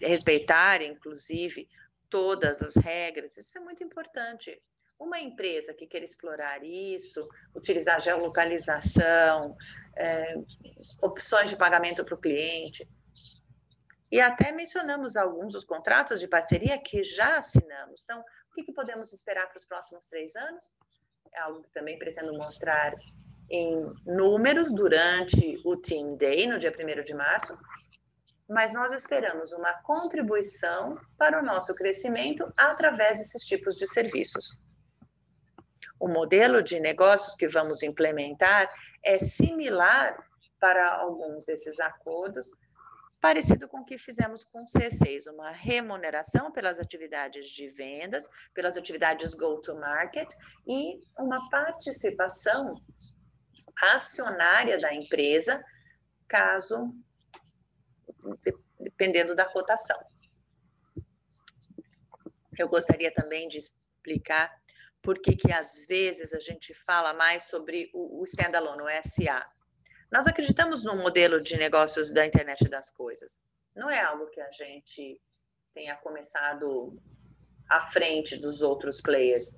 E: respeitar, inclusive, todas as regras, isso é muito importante. Uma empresa que quer explorar isso, utilizar geolocalização, é, opções de pagamento para o cliente, e até mencionamos alguns dos contratos de parceria que já assinamos. Então, o que, que podemos esperar para os próximos três anos? É algo que também pretendo mostrar em números durante o Team Day, no dia 1 de março, mas nós esperamos uma contribuição para o nosso crescimento através desses tipos de serviços. O modelo de negócios que vamos implementar é similar para alguns desses acordos, parecido com o que fizemos com o C6, uma remuneração pelas atividades de vendas, pelas atividades go-to-market e uma participação acionária da empresa, caso dependendo da cotação. Eu gostaria também de explicar por que, que às vezes a gente fala mais sobre o, o standalone, o SA. Nós acreditamos no modelo de negócios da internet das coisas. Não é algo que a gente tenha começado à frente dos outros players.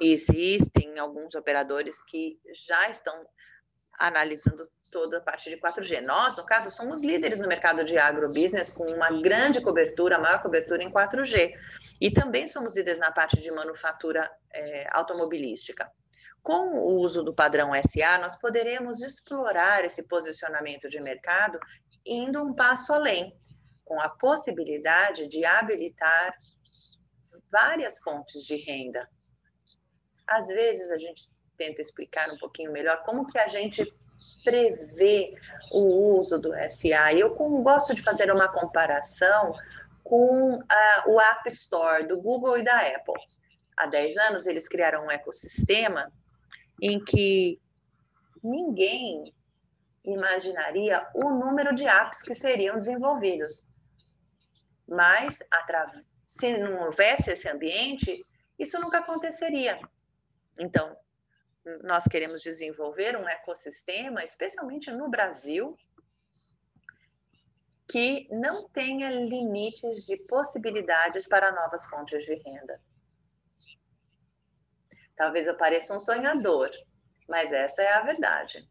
E: Existem alguns operadores que já estão analisando toda a parte de 4G. Nós, no caso, somos líderes no mercado de agrobusiness, com uma grande cobertura, maior cobertura em 4G. E também somos líderes na parte de manufatura é, automobilística. Com o uso do padrão SA, nós poderemos explorar esse posicionamento de mercado indo um passo além, com a possibilidade de habilitar várias fontes de renda. Às vezes a gente tenta explicar um pouquinho melhor como que a gente prevê o uso do SA. Eu gosto de fazer uma comparação com uh, o App Store do Google e da Apple. Há 10 anos eles criaram um ecossistema em que ninguém imaginaria o número de apps que seriam desenvolvidos. Mas, se não houvesse esse ambiente, isso nunca aconteceria. Então, nós queremos desenvolver um ecossistema, especialmente no Brasil, que não tenha limites de possibilidades para novas fontes de renda. Talvez eu pareça um sonhador, mas essa é a verdade.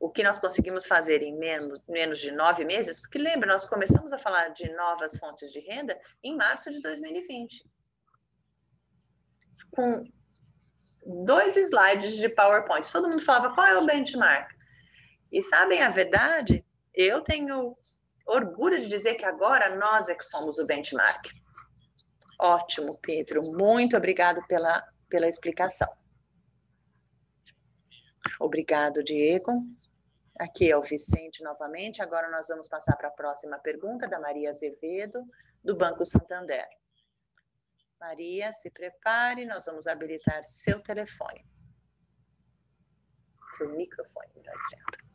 E: O que nós conseguimos fazer em menos, de nove meses, porque lembra, nós começamos a falar de novas fontes de renda em março de 2020 com dois slides de PowerPoint. Todo mundo falava qual é o benchmark. E sabem a verdade? Eu tenho orgulho de dizer que agora nós é que somos o benchmark. Ótimo, Pedro. Muito obrigado pela, pela explicação. Obrigado, Diego. Aqui é o Vicente novamente. Agora nós vamos passar para a próxima pergunta da Maria Azevedo, do Banco Santander. Maria, se prepare, nós vamos habilitar seu telefone. Seu microfone, melhor dizendo.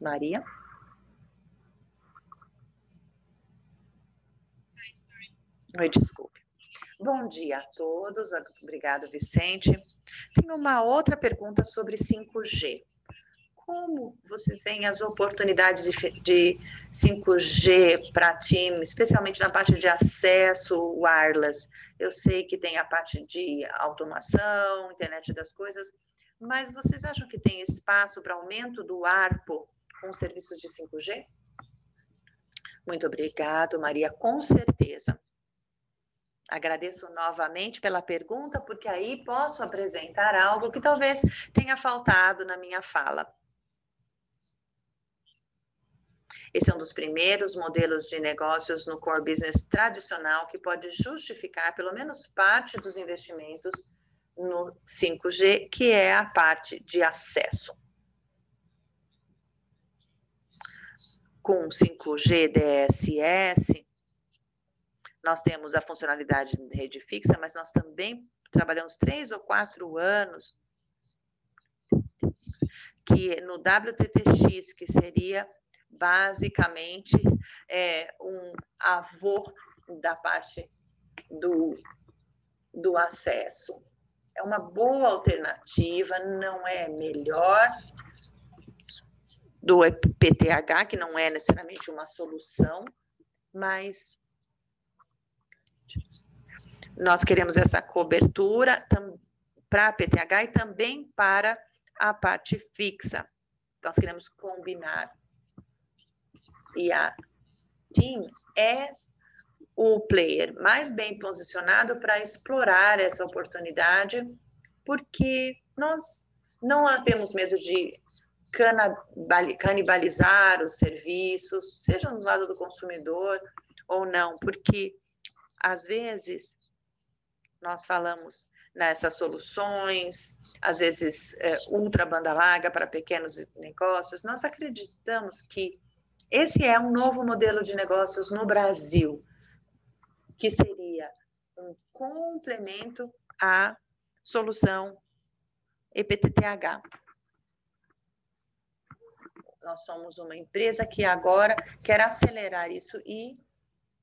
E: Maria? Oi, desculpe. Bom dia a todos, obrigado, Vicente. Tenho uma outra pergunta sobre 5G como vocês veem as oportunidades de 5G para time, especialmente na parte de acesso wireless? Eu sei que tem a parte de automação, internet das coisas, mas vocês acham que tem espaço para aumento do ARPO com serviços de 5G? Muito obrigado, Maria, com certeza. Agradeço novamente pela pergunta, porque aí posso apresentar algo que talvez tenha faltado na minha fala. Esse é um dos primeiros modelos de negócios no core business tradicional que pode justificar pelo menos parte dos investimentos no 5G, que é a parte de acesso. Com 5G DSS, nós temos a funcionalidade de rede fixa, mas nós também trabalhamos três ou quatro anos que no WTTX, que seria basicamente é um avô da parte do, do acesso. É uma boa alternativa, não é melhor do PTH, que não é necessariamente uma solução, mas nós queremos essa cobertura para a PTH e também para a parte fixa. Nós queremos combinar e a TIM é o player mais bem posicionado para explorar essa oportunidade, porque nós não temos medo de canibalizar os serviços, seja no lado do consumidor ou não, porque às vezes nós falamos nessas soluções, às vezes é, ultra banda larga para pequenos negócios, nós acreditamos que esse é um novo modelo de negócios no Brasil, que seria um complemento à solução EPTTH. Nós somos uma empresa que agora quer acelerar isso e,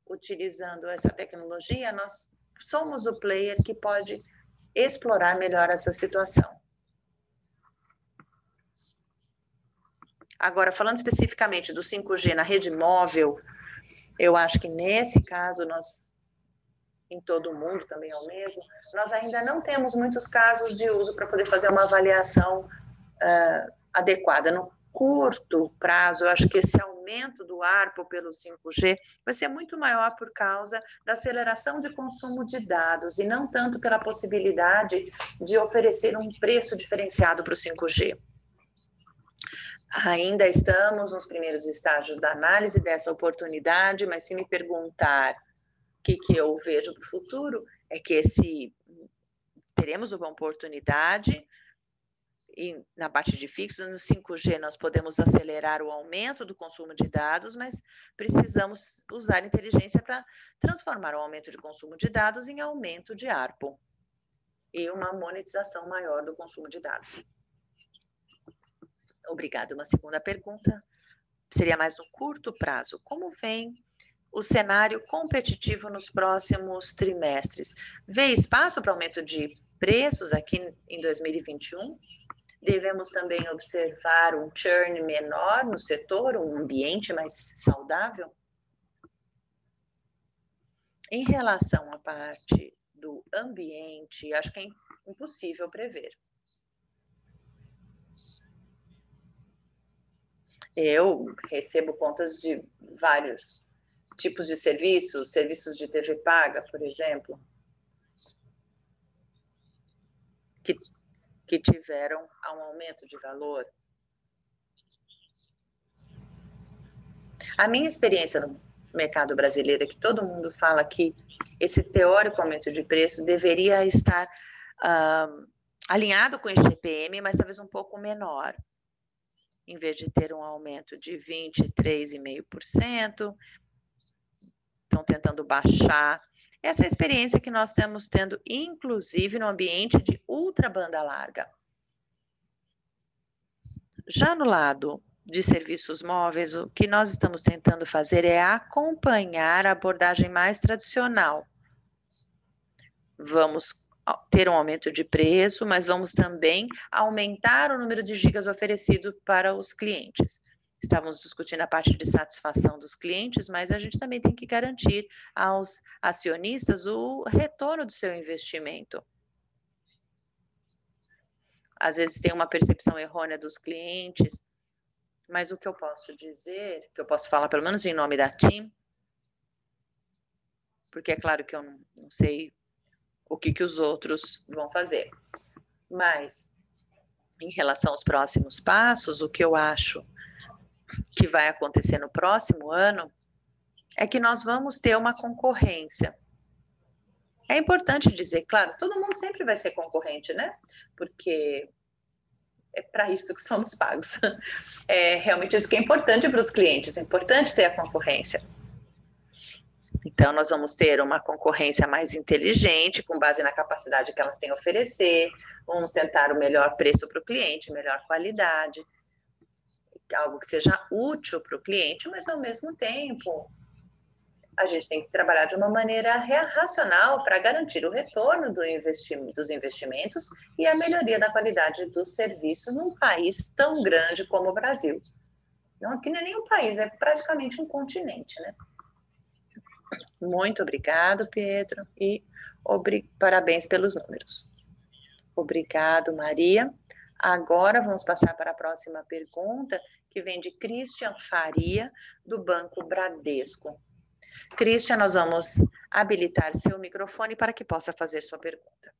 E: utilizando essa tecnologia, nós somos o player que pode explorar melhor essa situação. Agora, falando especificamente do 5G na rede móvel, eu acho que nesse caso nós em todo o mundo também é o mesmo, nós ainda não temos muitos casos de uso para poder fazer uma avaliação uh, adequada. No curto prazo, eu acho que esse aumento do ARPO pelo 5G vai ser muito maior por causa da aceleração de consumo de dados e não tanto pela possibilidade de oferecer um preço diferenciado para o 5G. Ainda estamos nos primeiros estágios da análise dessa oportunidade, mas se me perguntar o que, que eu vejo para o futuro, é que esse teremos uma oportunidade e na parte de fixos, no 5G nós podemos acelerar o aumento do consumo de dados, mas precisamos usar inteligência para transformar o aumento de consumo de dados em aumento de ARPO e uma monetização maior do consumo de dados. Obrigada. Uma segunda pergunta seria mais no curto prazo. Como vem o cenário competitivo nos próximos trimestres? Vê espaço para aumento de preços aqui em 2021? Devemos também observar um churn menor no setor, um ambiente mais saudável? Em relação à parte do ambiente, acho que é impossível prever. Eu recebo contas de vários tipos de serviços, serviços de TV paga, por exemplo, que, que tiveram um aumento de valor. A minha experiência no mercado brasileiro é que todo mundo fala que esse teórico aumento de preço deveria estar uh, alinhado com o IGPM, mas talvez um pouco menor. Em vez de ter um aumento de 23,5%, estão tentando baixar. Essa experiência que nós estamos tendo, inclusive no ambiente de ultra banda larga. Já no lado de serviços móveis, o que nós estamos tentando fazer é acompanhar a abordagem mais tradicional. Vamos ter um aumento de preço, mas vamos também aumentar o número de gigas oferecido para os clientes. Estávamos discutindo a parte de satisfação dos clientes, mas a gente também tem que garantir aos acionistas o retorno do seu investimento. Às vezes tem uma percepção errônea dos clientes, mas o que eu posso dizer, que eu posso falar pelo menos em nome da TIM, porque é claro que eu não, não sei o que, que os outros vão fazer, mas em relação aos próximos passos, o que eu acho que vai acontecer no próximo ano é que nós vamos ter uma concorrência. É importante dizer, claro, todo mundo sempre vai ser concorrente, né? Porque é para isso que somos pagos. <laughs> É realmente isso que é importante para os clientes, é importante ter a concorrência. Então, nós vamos ter uma concorrência mais inteligente, com base na capacidade que elas têm a oferecer, vamos tentar o melhor preço para o cliente, melhor qualidade algo que seja útil para o cliente, mas ao mesmo tempo a gente tem que trabalhar de uma maneira racional para garantir o retorno do dos investimentos e a melhoria da qualidade dos serviços num país tão grande como o Brasil. Não, aqui não é nem um país, é praticamente um continente, né? Muito obrigado, Pedro, e obri parabéns pelos números. Obrigado, Maria. Agora vamos passar para a próxima pergunta, que vem de Christian Faria, do Banco Bradesco. Christian, nós vamos habilitar seu microfone para que possa fazer sua pergunta.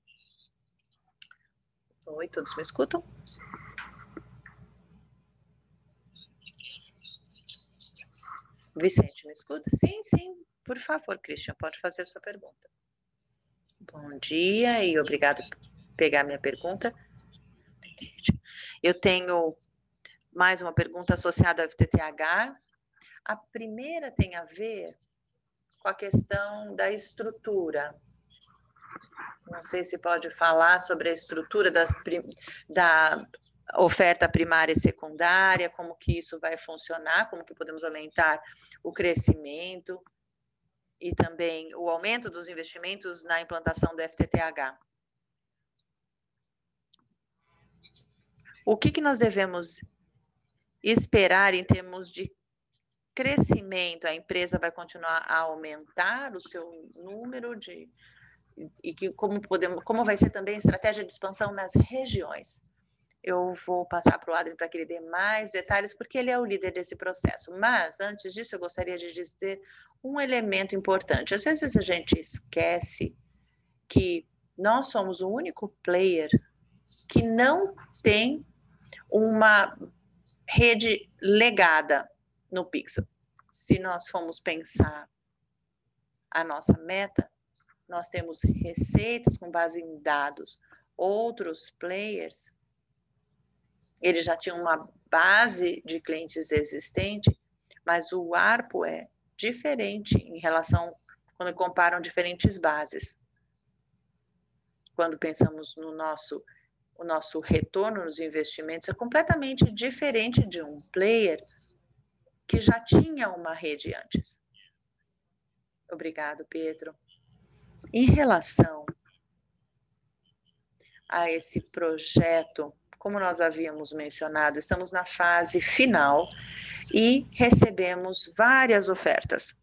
E: Oi, todos me escutam? Vicente, me escuta? Sim, sim. Por favor, Christian, pode fazer a sua pergunta. Bom dia e obrigado por pegar minha pergunta. Eu tenho mais uma pergunta associada ao FTTH. A primeira tem a ver com a questão da estrutura. Não sei se pode falar sobre a estrutura das, da oferta primária e secundária, como que isso vai funcionar, como que podemos aumentar o crescimento e também o aumento dos investimentos na implantação do FTTH. O que, que nós devemos esperar em termos de crescimento? A empresa vai continuar a aumentar o seu número de e que como podemos, como vai ser também a estratégia de expansão nas regiões? Eu vou passar para o Adrien para que ele dê mais detalhes, porque ele é o líder desse processo. Mas, antes disso, eu gostaria de dizer um elemento importante. Às vezes a gente esquece que nós somos o único player que não tem uma rede legada no Pixel. Se nós formos pensar a nossa meta, nós temos receitas com base em dados. Outros players ele já tinha uma base de clientes existente, mas o ARPO é diferente em relação quando comparam diferentes bases. Quando pensamos no nosso o nosso retorno nos investimentos é completamente diferente de um player que já tinha uma rede antes. Obrigado, Pedro. Em relação a esse projeto como nós havíamos mencionado, estamos na fase final e recebemos várias ofertas.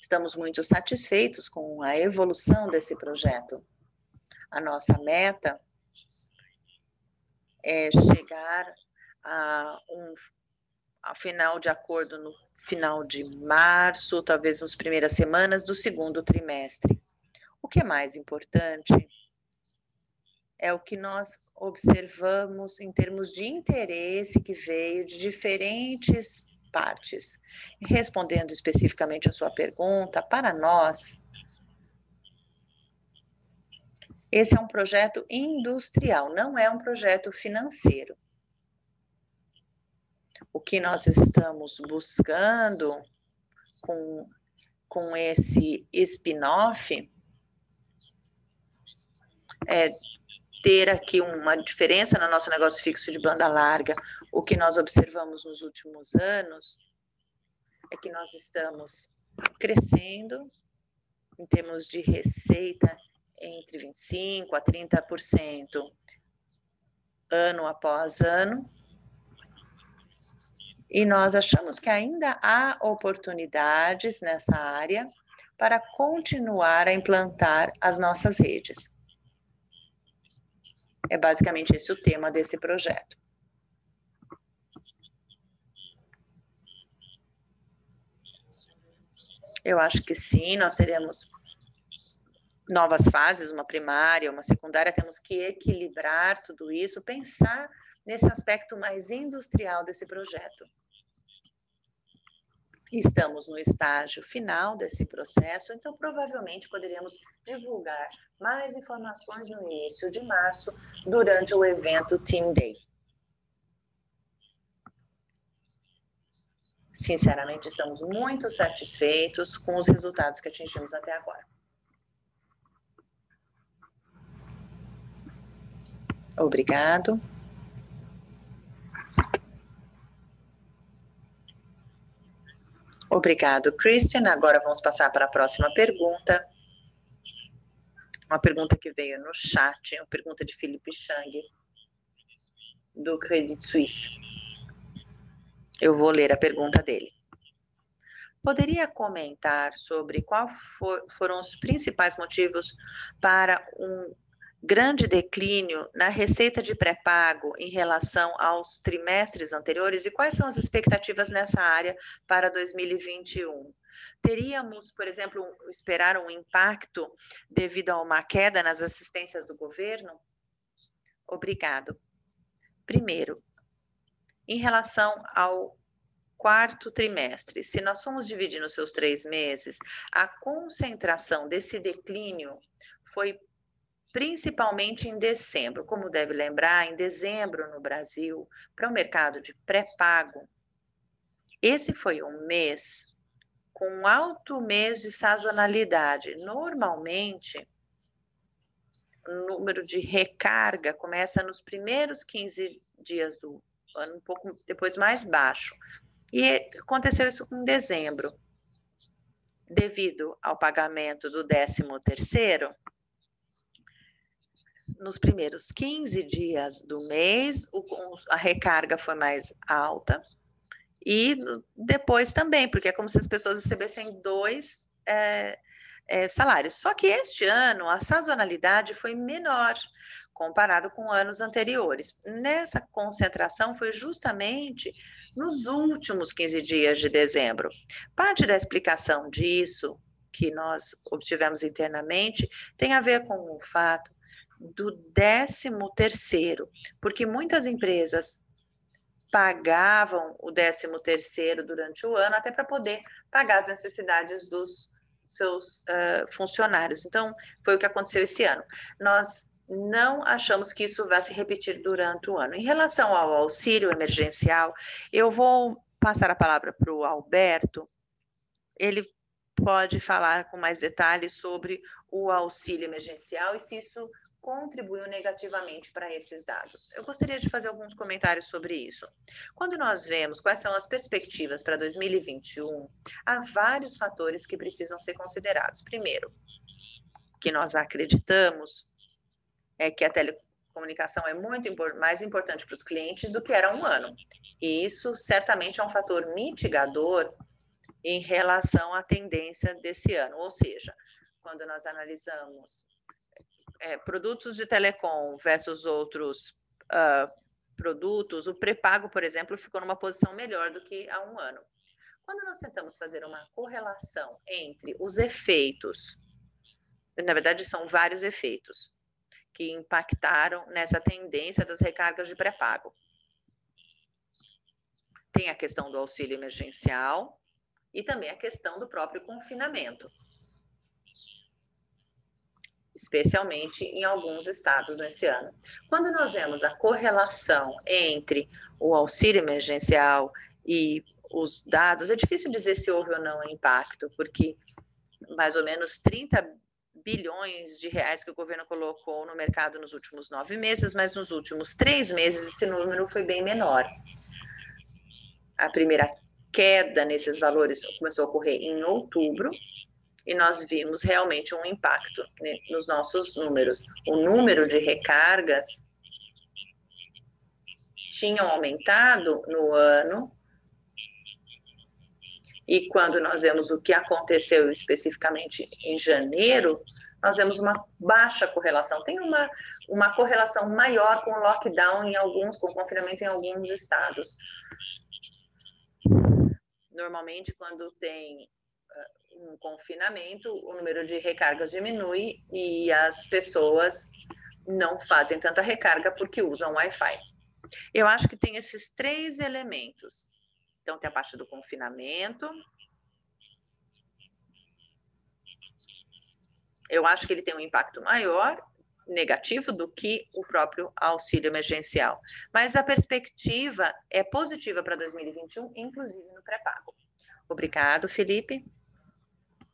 E: Estamos muito satisfeitos com a evolução desse projeto. A nossa meta é chegar a um a final de acordo no final de março, talvez nas primeiras semanas do segundo trimestre. O que é mais importante é o que nós observamos em termos de interesse que veio de diferentes partes. Respondendo especificamente a sua pergunta, para nós, esse é um projeto industrial, não é um projeto financeiro. O que nós estamos buscando com, com esse spin-off é ter aqui uma diferença no nosso negócio fixo de banda larga, o que nós observamos nos últimos anos é que nós estamos crescendo em termos de receita entre 25 a 30% ano após ano. E nós achamos que ainda há oportunidades nessa área para continuar a implantar as nossas redes. É basicamente esse o tema desse projeto. Eu acho que sim, nós teremos novas fases, uma primária, uma secundária, temos que equilibrar tudo isso, pensar nesse aspecto mais industrial desse projeto. Estamos no estágio final desse processo, então provavelmente poderíamos divulgar mais informações no início de março, durante o evento Team Day. Sinceramente, estamos muito satisfeitos com os resultados que atingimos até agora. Obrigado. Obrigado, Christian. Agora vamos passar para a próxima pergunta. Uma pergunta que veio no chat, uma pergunta de Felipe Chang, do Credit Suisse. Eu vou ler a pergunta dele. Poderia comentar sobre quais for, foram os principais motivos para um grande declínio na receita de pré-pago em relação aos trimestres anteriores e quais são as expectativas nessa área para 2021? Teríamos, por exemplo, esperar um impacto devido a uma queda nas assistências do governo? Obrigado. Primeiro, em relação ao quarto trimestre, se nós formos dividir nos seus três meses, a concentração desse declínio foi principalmente em dezembro. Como deve lembrar, em dezembro no Brasil, para o mercado de pré-pago, esse foi um mês com alto mês de sazonalidade. Normalmente, o número de recarga começa nos primeiros 15 dias do ano, um pouco depois mais baixo. E aconteceu isso em dezembro. Devido ao pagamento do 13 terceiro, nos primeiros 15 dias do mês, o, a recarga foi mais alta. E depois também, porque é como se as pessoas recebessem dois é, é, salários. Só que este ano a sazonalidade foi menor comparado com anos anteriores. Nessa concentração foi justamente nos últimos 15 dias de dezembro. Parte da explicação disso, que nós obtivemos internamente, tem a ver com o fato do 13 terceiro, porque muitas empresas pagavam o 13 terceiro durante o ano até para poder pagar as necessidades dos seus uh, funcionários. Então, foi o que aconteceu esse ano. Nós não achamos que isso vai se repetir durante o ano. Em relação ao auxílio emergencial, eu vou passar a palavra para o Alberto. Ele pode falar com mais detalhes sobre o auxílio emergencial e se isso contribuiu negativamente para esses dados. Eu gostaria de fazer alguns comentários sobre isso. Quando nós vemos quais são as perspectivas para 2021, há vários fatores que precisam ser considerados. Primeiro, que nós acreditamos é que a telecomunicação é muito mais importante para os clientes do que era um ano. E isso certamente é um fator mitigador em relação à tendência desse ano. Ou seja, quando nós analisamos é, produtos de telecom versus outros uh, produtos, o pré-pago, por exemplo, ficou numa posição melhor do que há um ano. Quando nós tentamos fazer uma correlação entre os efeitos, na verdade são vários efeitos que impactaram nessa tendência das recargas de pré-pago. Tem a questão do auxílio emergencial e também a questão do próprio confinamento especialmente em alguns estados nesse ano. Quando nós vemos a correlação entre o auxílio emergencial e os dados, é difícil dizer se houve ou não impacto, porque mais ou menos 30 bilhões de reais que o governo colocou no mercado nos últimos nove meses, mas nos últimos três meses esse número foi bem menor. A primeira queda nesses valores começou a ocorrer em outubro, e nós vimos realmente um impacto nos nossos números. O número de recargas tinham aumentado no ano, e quando nós vemos o que aconteceu especificamente em janeiro, nós vemos uma baixa correlação. Tem uma, uma correlação maior com o lockdown em alguns, com o confinamento em alguns estados. Normalmente, quando tem um confinamento, o número de recargas diminui e as pessoas não fazem tanta recarga porque usam Wi-Fi. Eu acho que tem esses três elementos. Então, tem a parte do confinamento. Eu acho que ele tem um impacto maior, negativo, do que o próprio auxílio emergencial. Mas a perspectiva é positiva para 2021, inclusive no pré-pago. Obrigado, Felipe.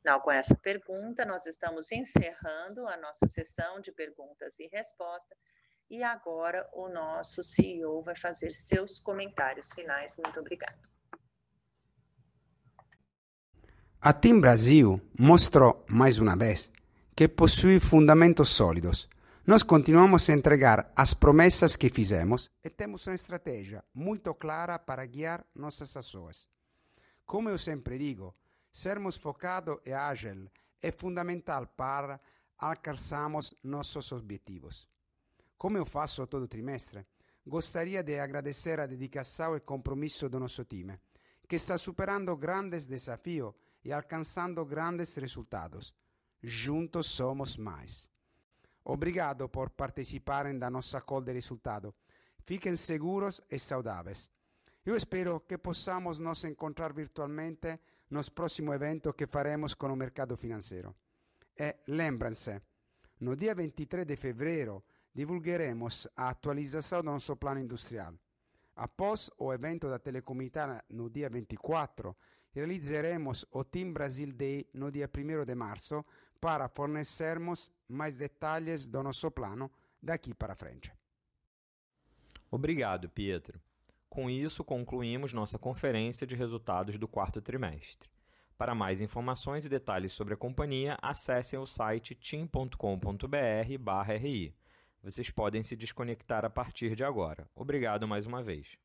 E: Não, com essa pergunta, nós estamos encerrando a nossa sessão de perguntas e respostas. E agora o nosso CEO vai fazer seus comentários finais. Muito obrigado.
D: A Team Brasil mostrou mais uma vez que possui fundamentos sólidos. Nós continuamos a entregar as promessas que fizemos e temos uma estratégia muito clara para guiar nossas ações. Como eu sempre digo, Sermos focado e ágil é fundamental para alcançarmos nossos objetivos. Como eu faço todo trimestre, gostaria de agradecer a dedicação e compromisso do nosso time, que está superando grandes desafios e alcançando grandes resultados. Juntos somos mais. Obrigado por participarem da nossa call de resultado. Fiquem seguros e saudáveis. Eu espero que possamos nos encontrar virtualmente nos próximo evento que faremos com o mercado financeiro. E lembrem-se, no dia 23 de fevereiro divulgaremos a atualização do nosso plano industrial. Após o evento da Telecom Italia no dia 24, realizaremos o Team Brasil Day no dia 1 de março para fornecermos mais detalhes do nosso plano daqui para frente.
C: Obrigado, Pietro. Com isso, concluímos nossa conferência de resultados do quarto trimestre. Para mais informações e detalhes sobre a companhia, acessem o site tim.com.br/ri. Vocês podem se desconectar a partir de agora. Obrigado mais uma vez.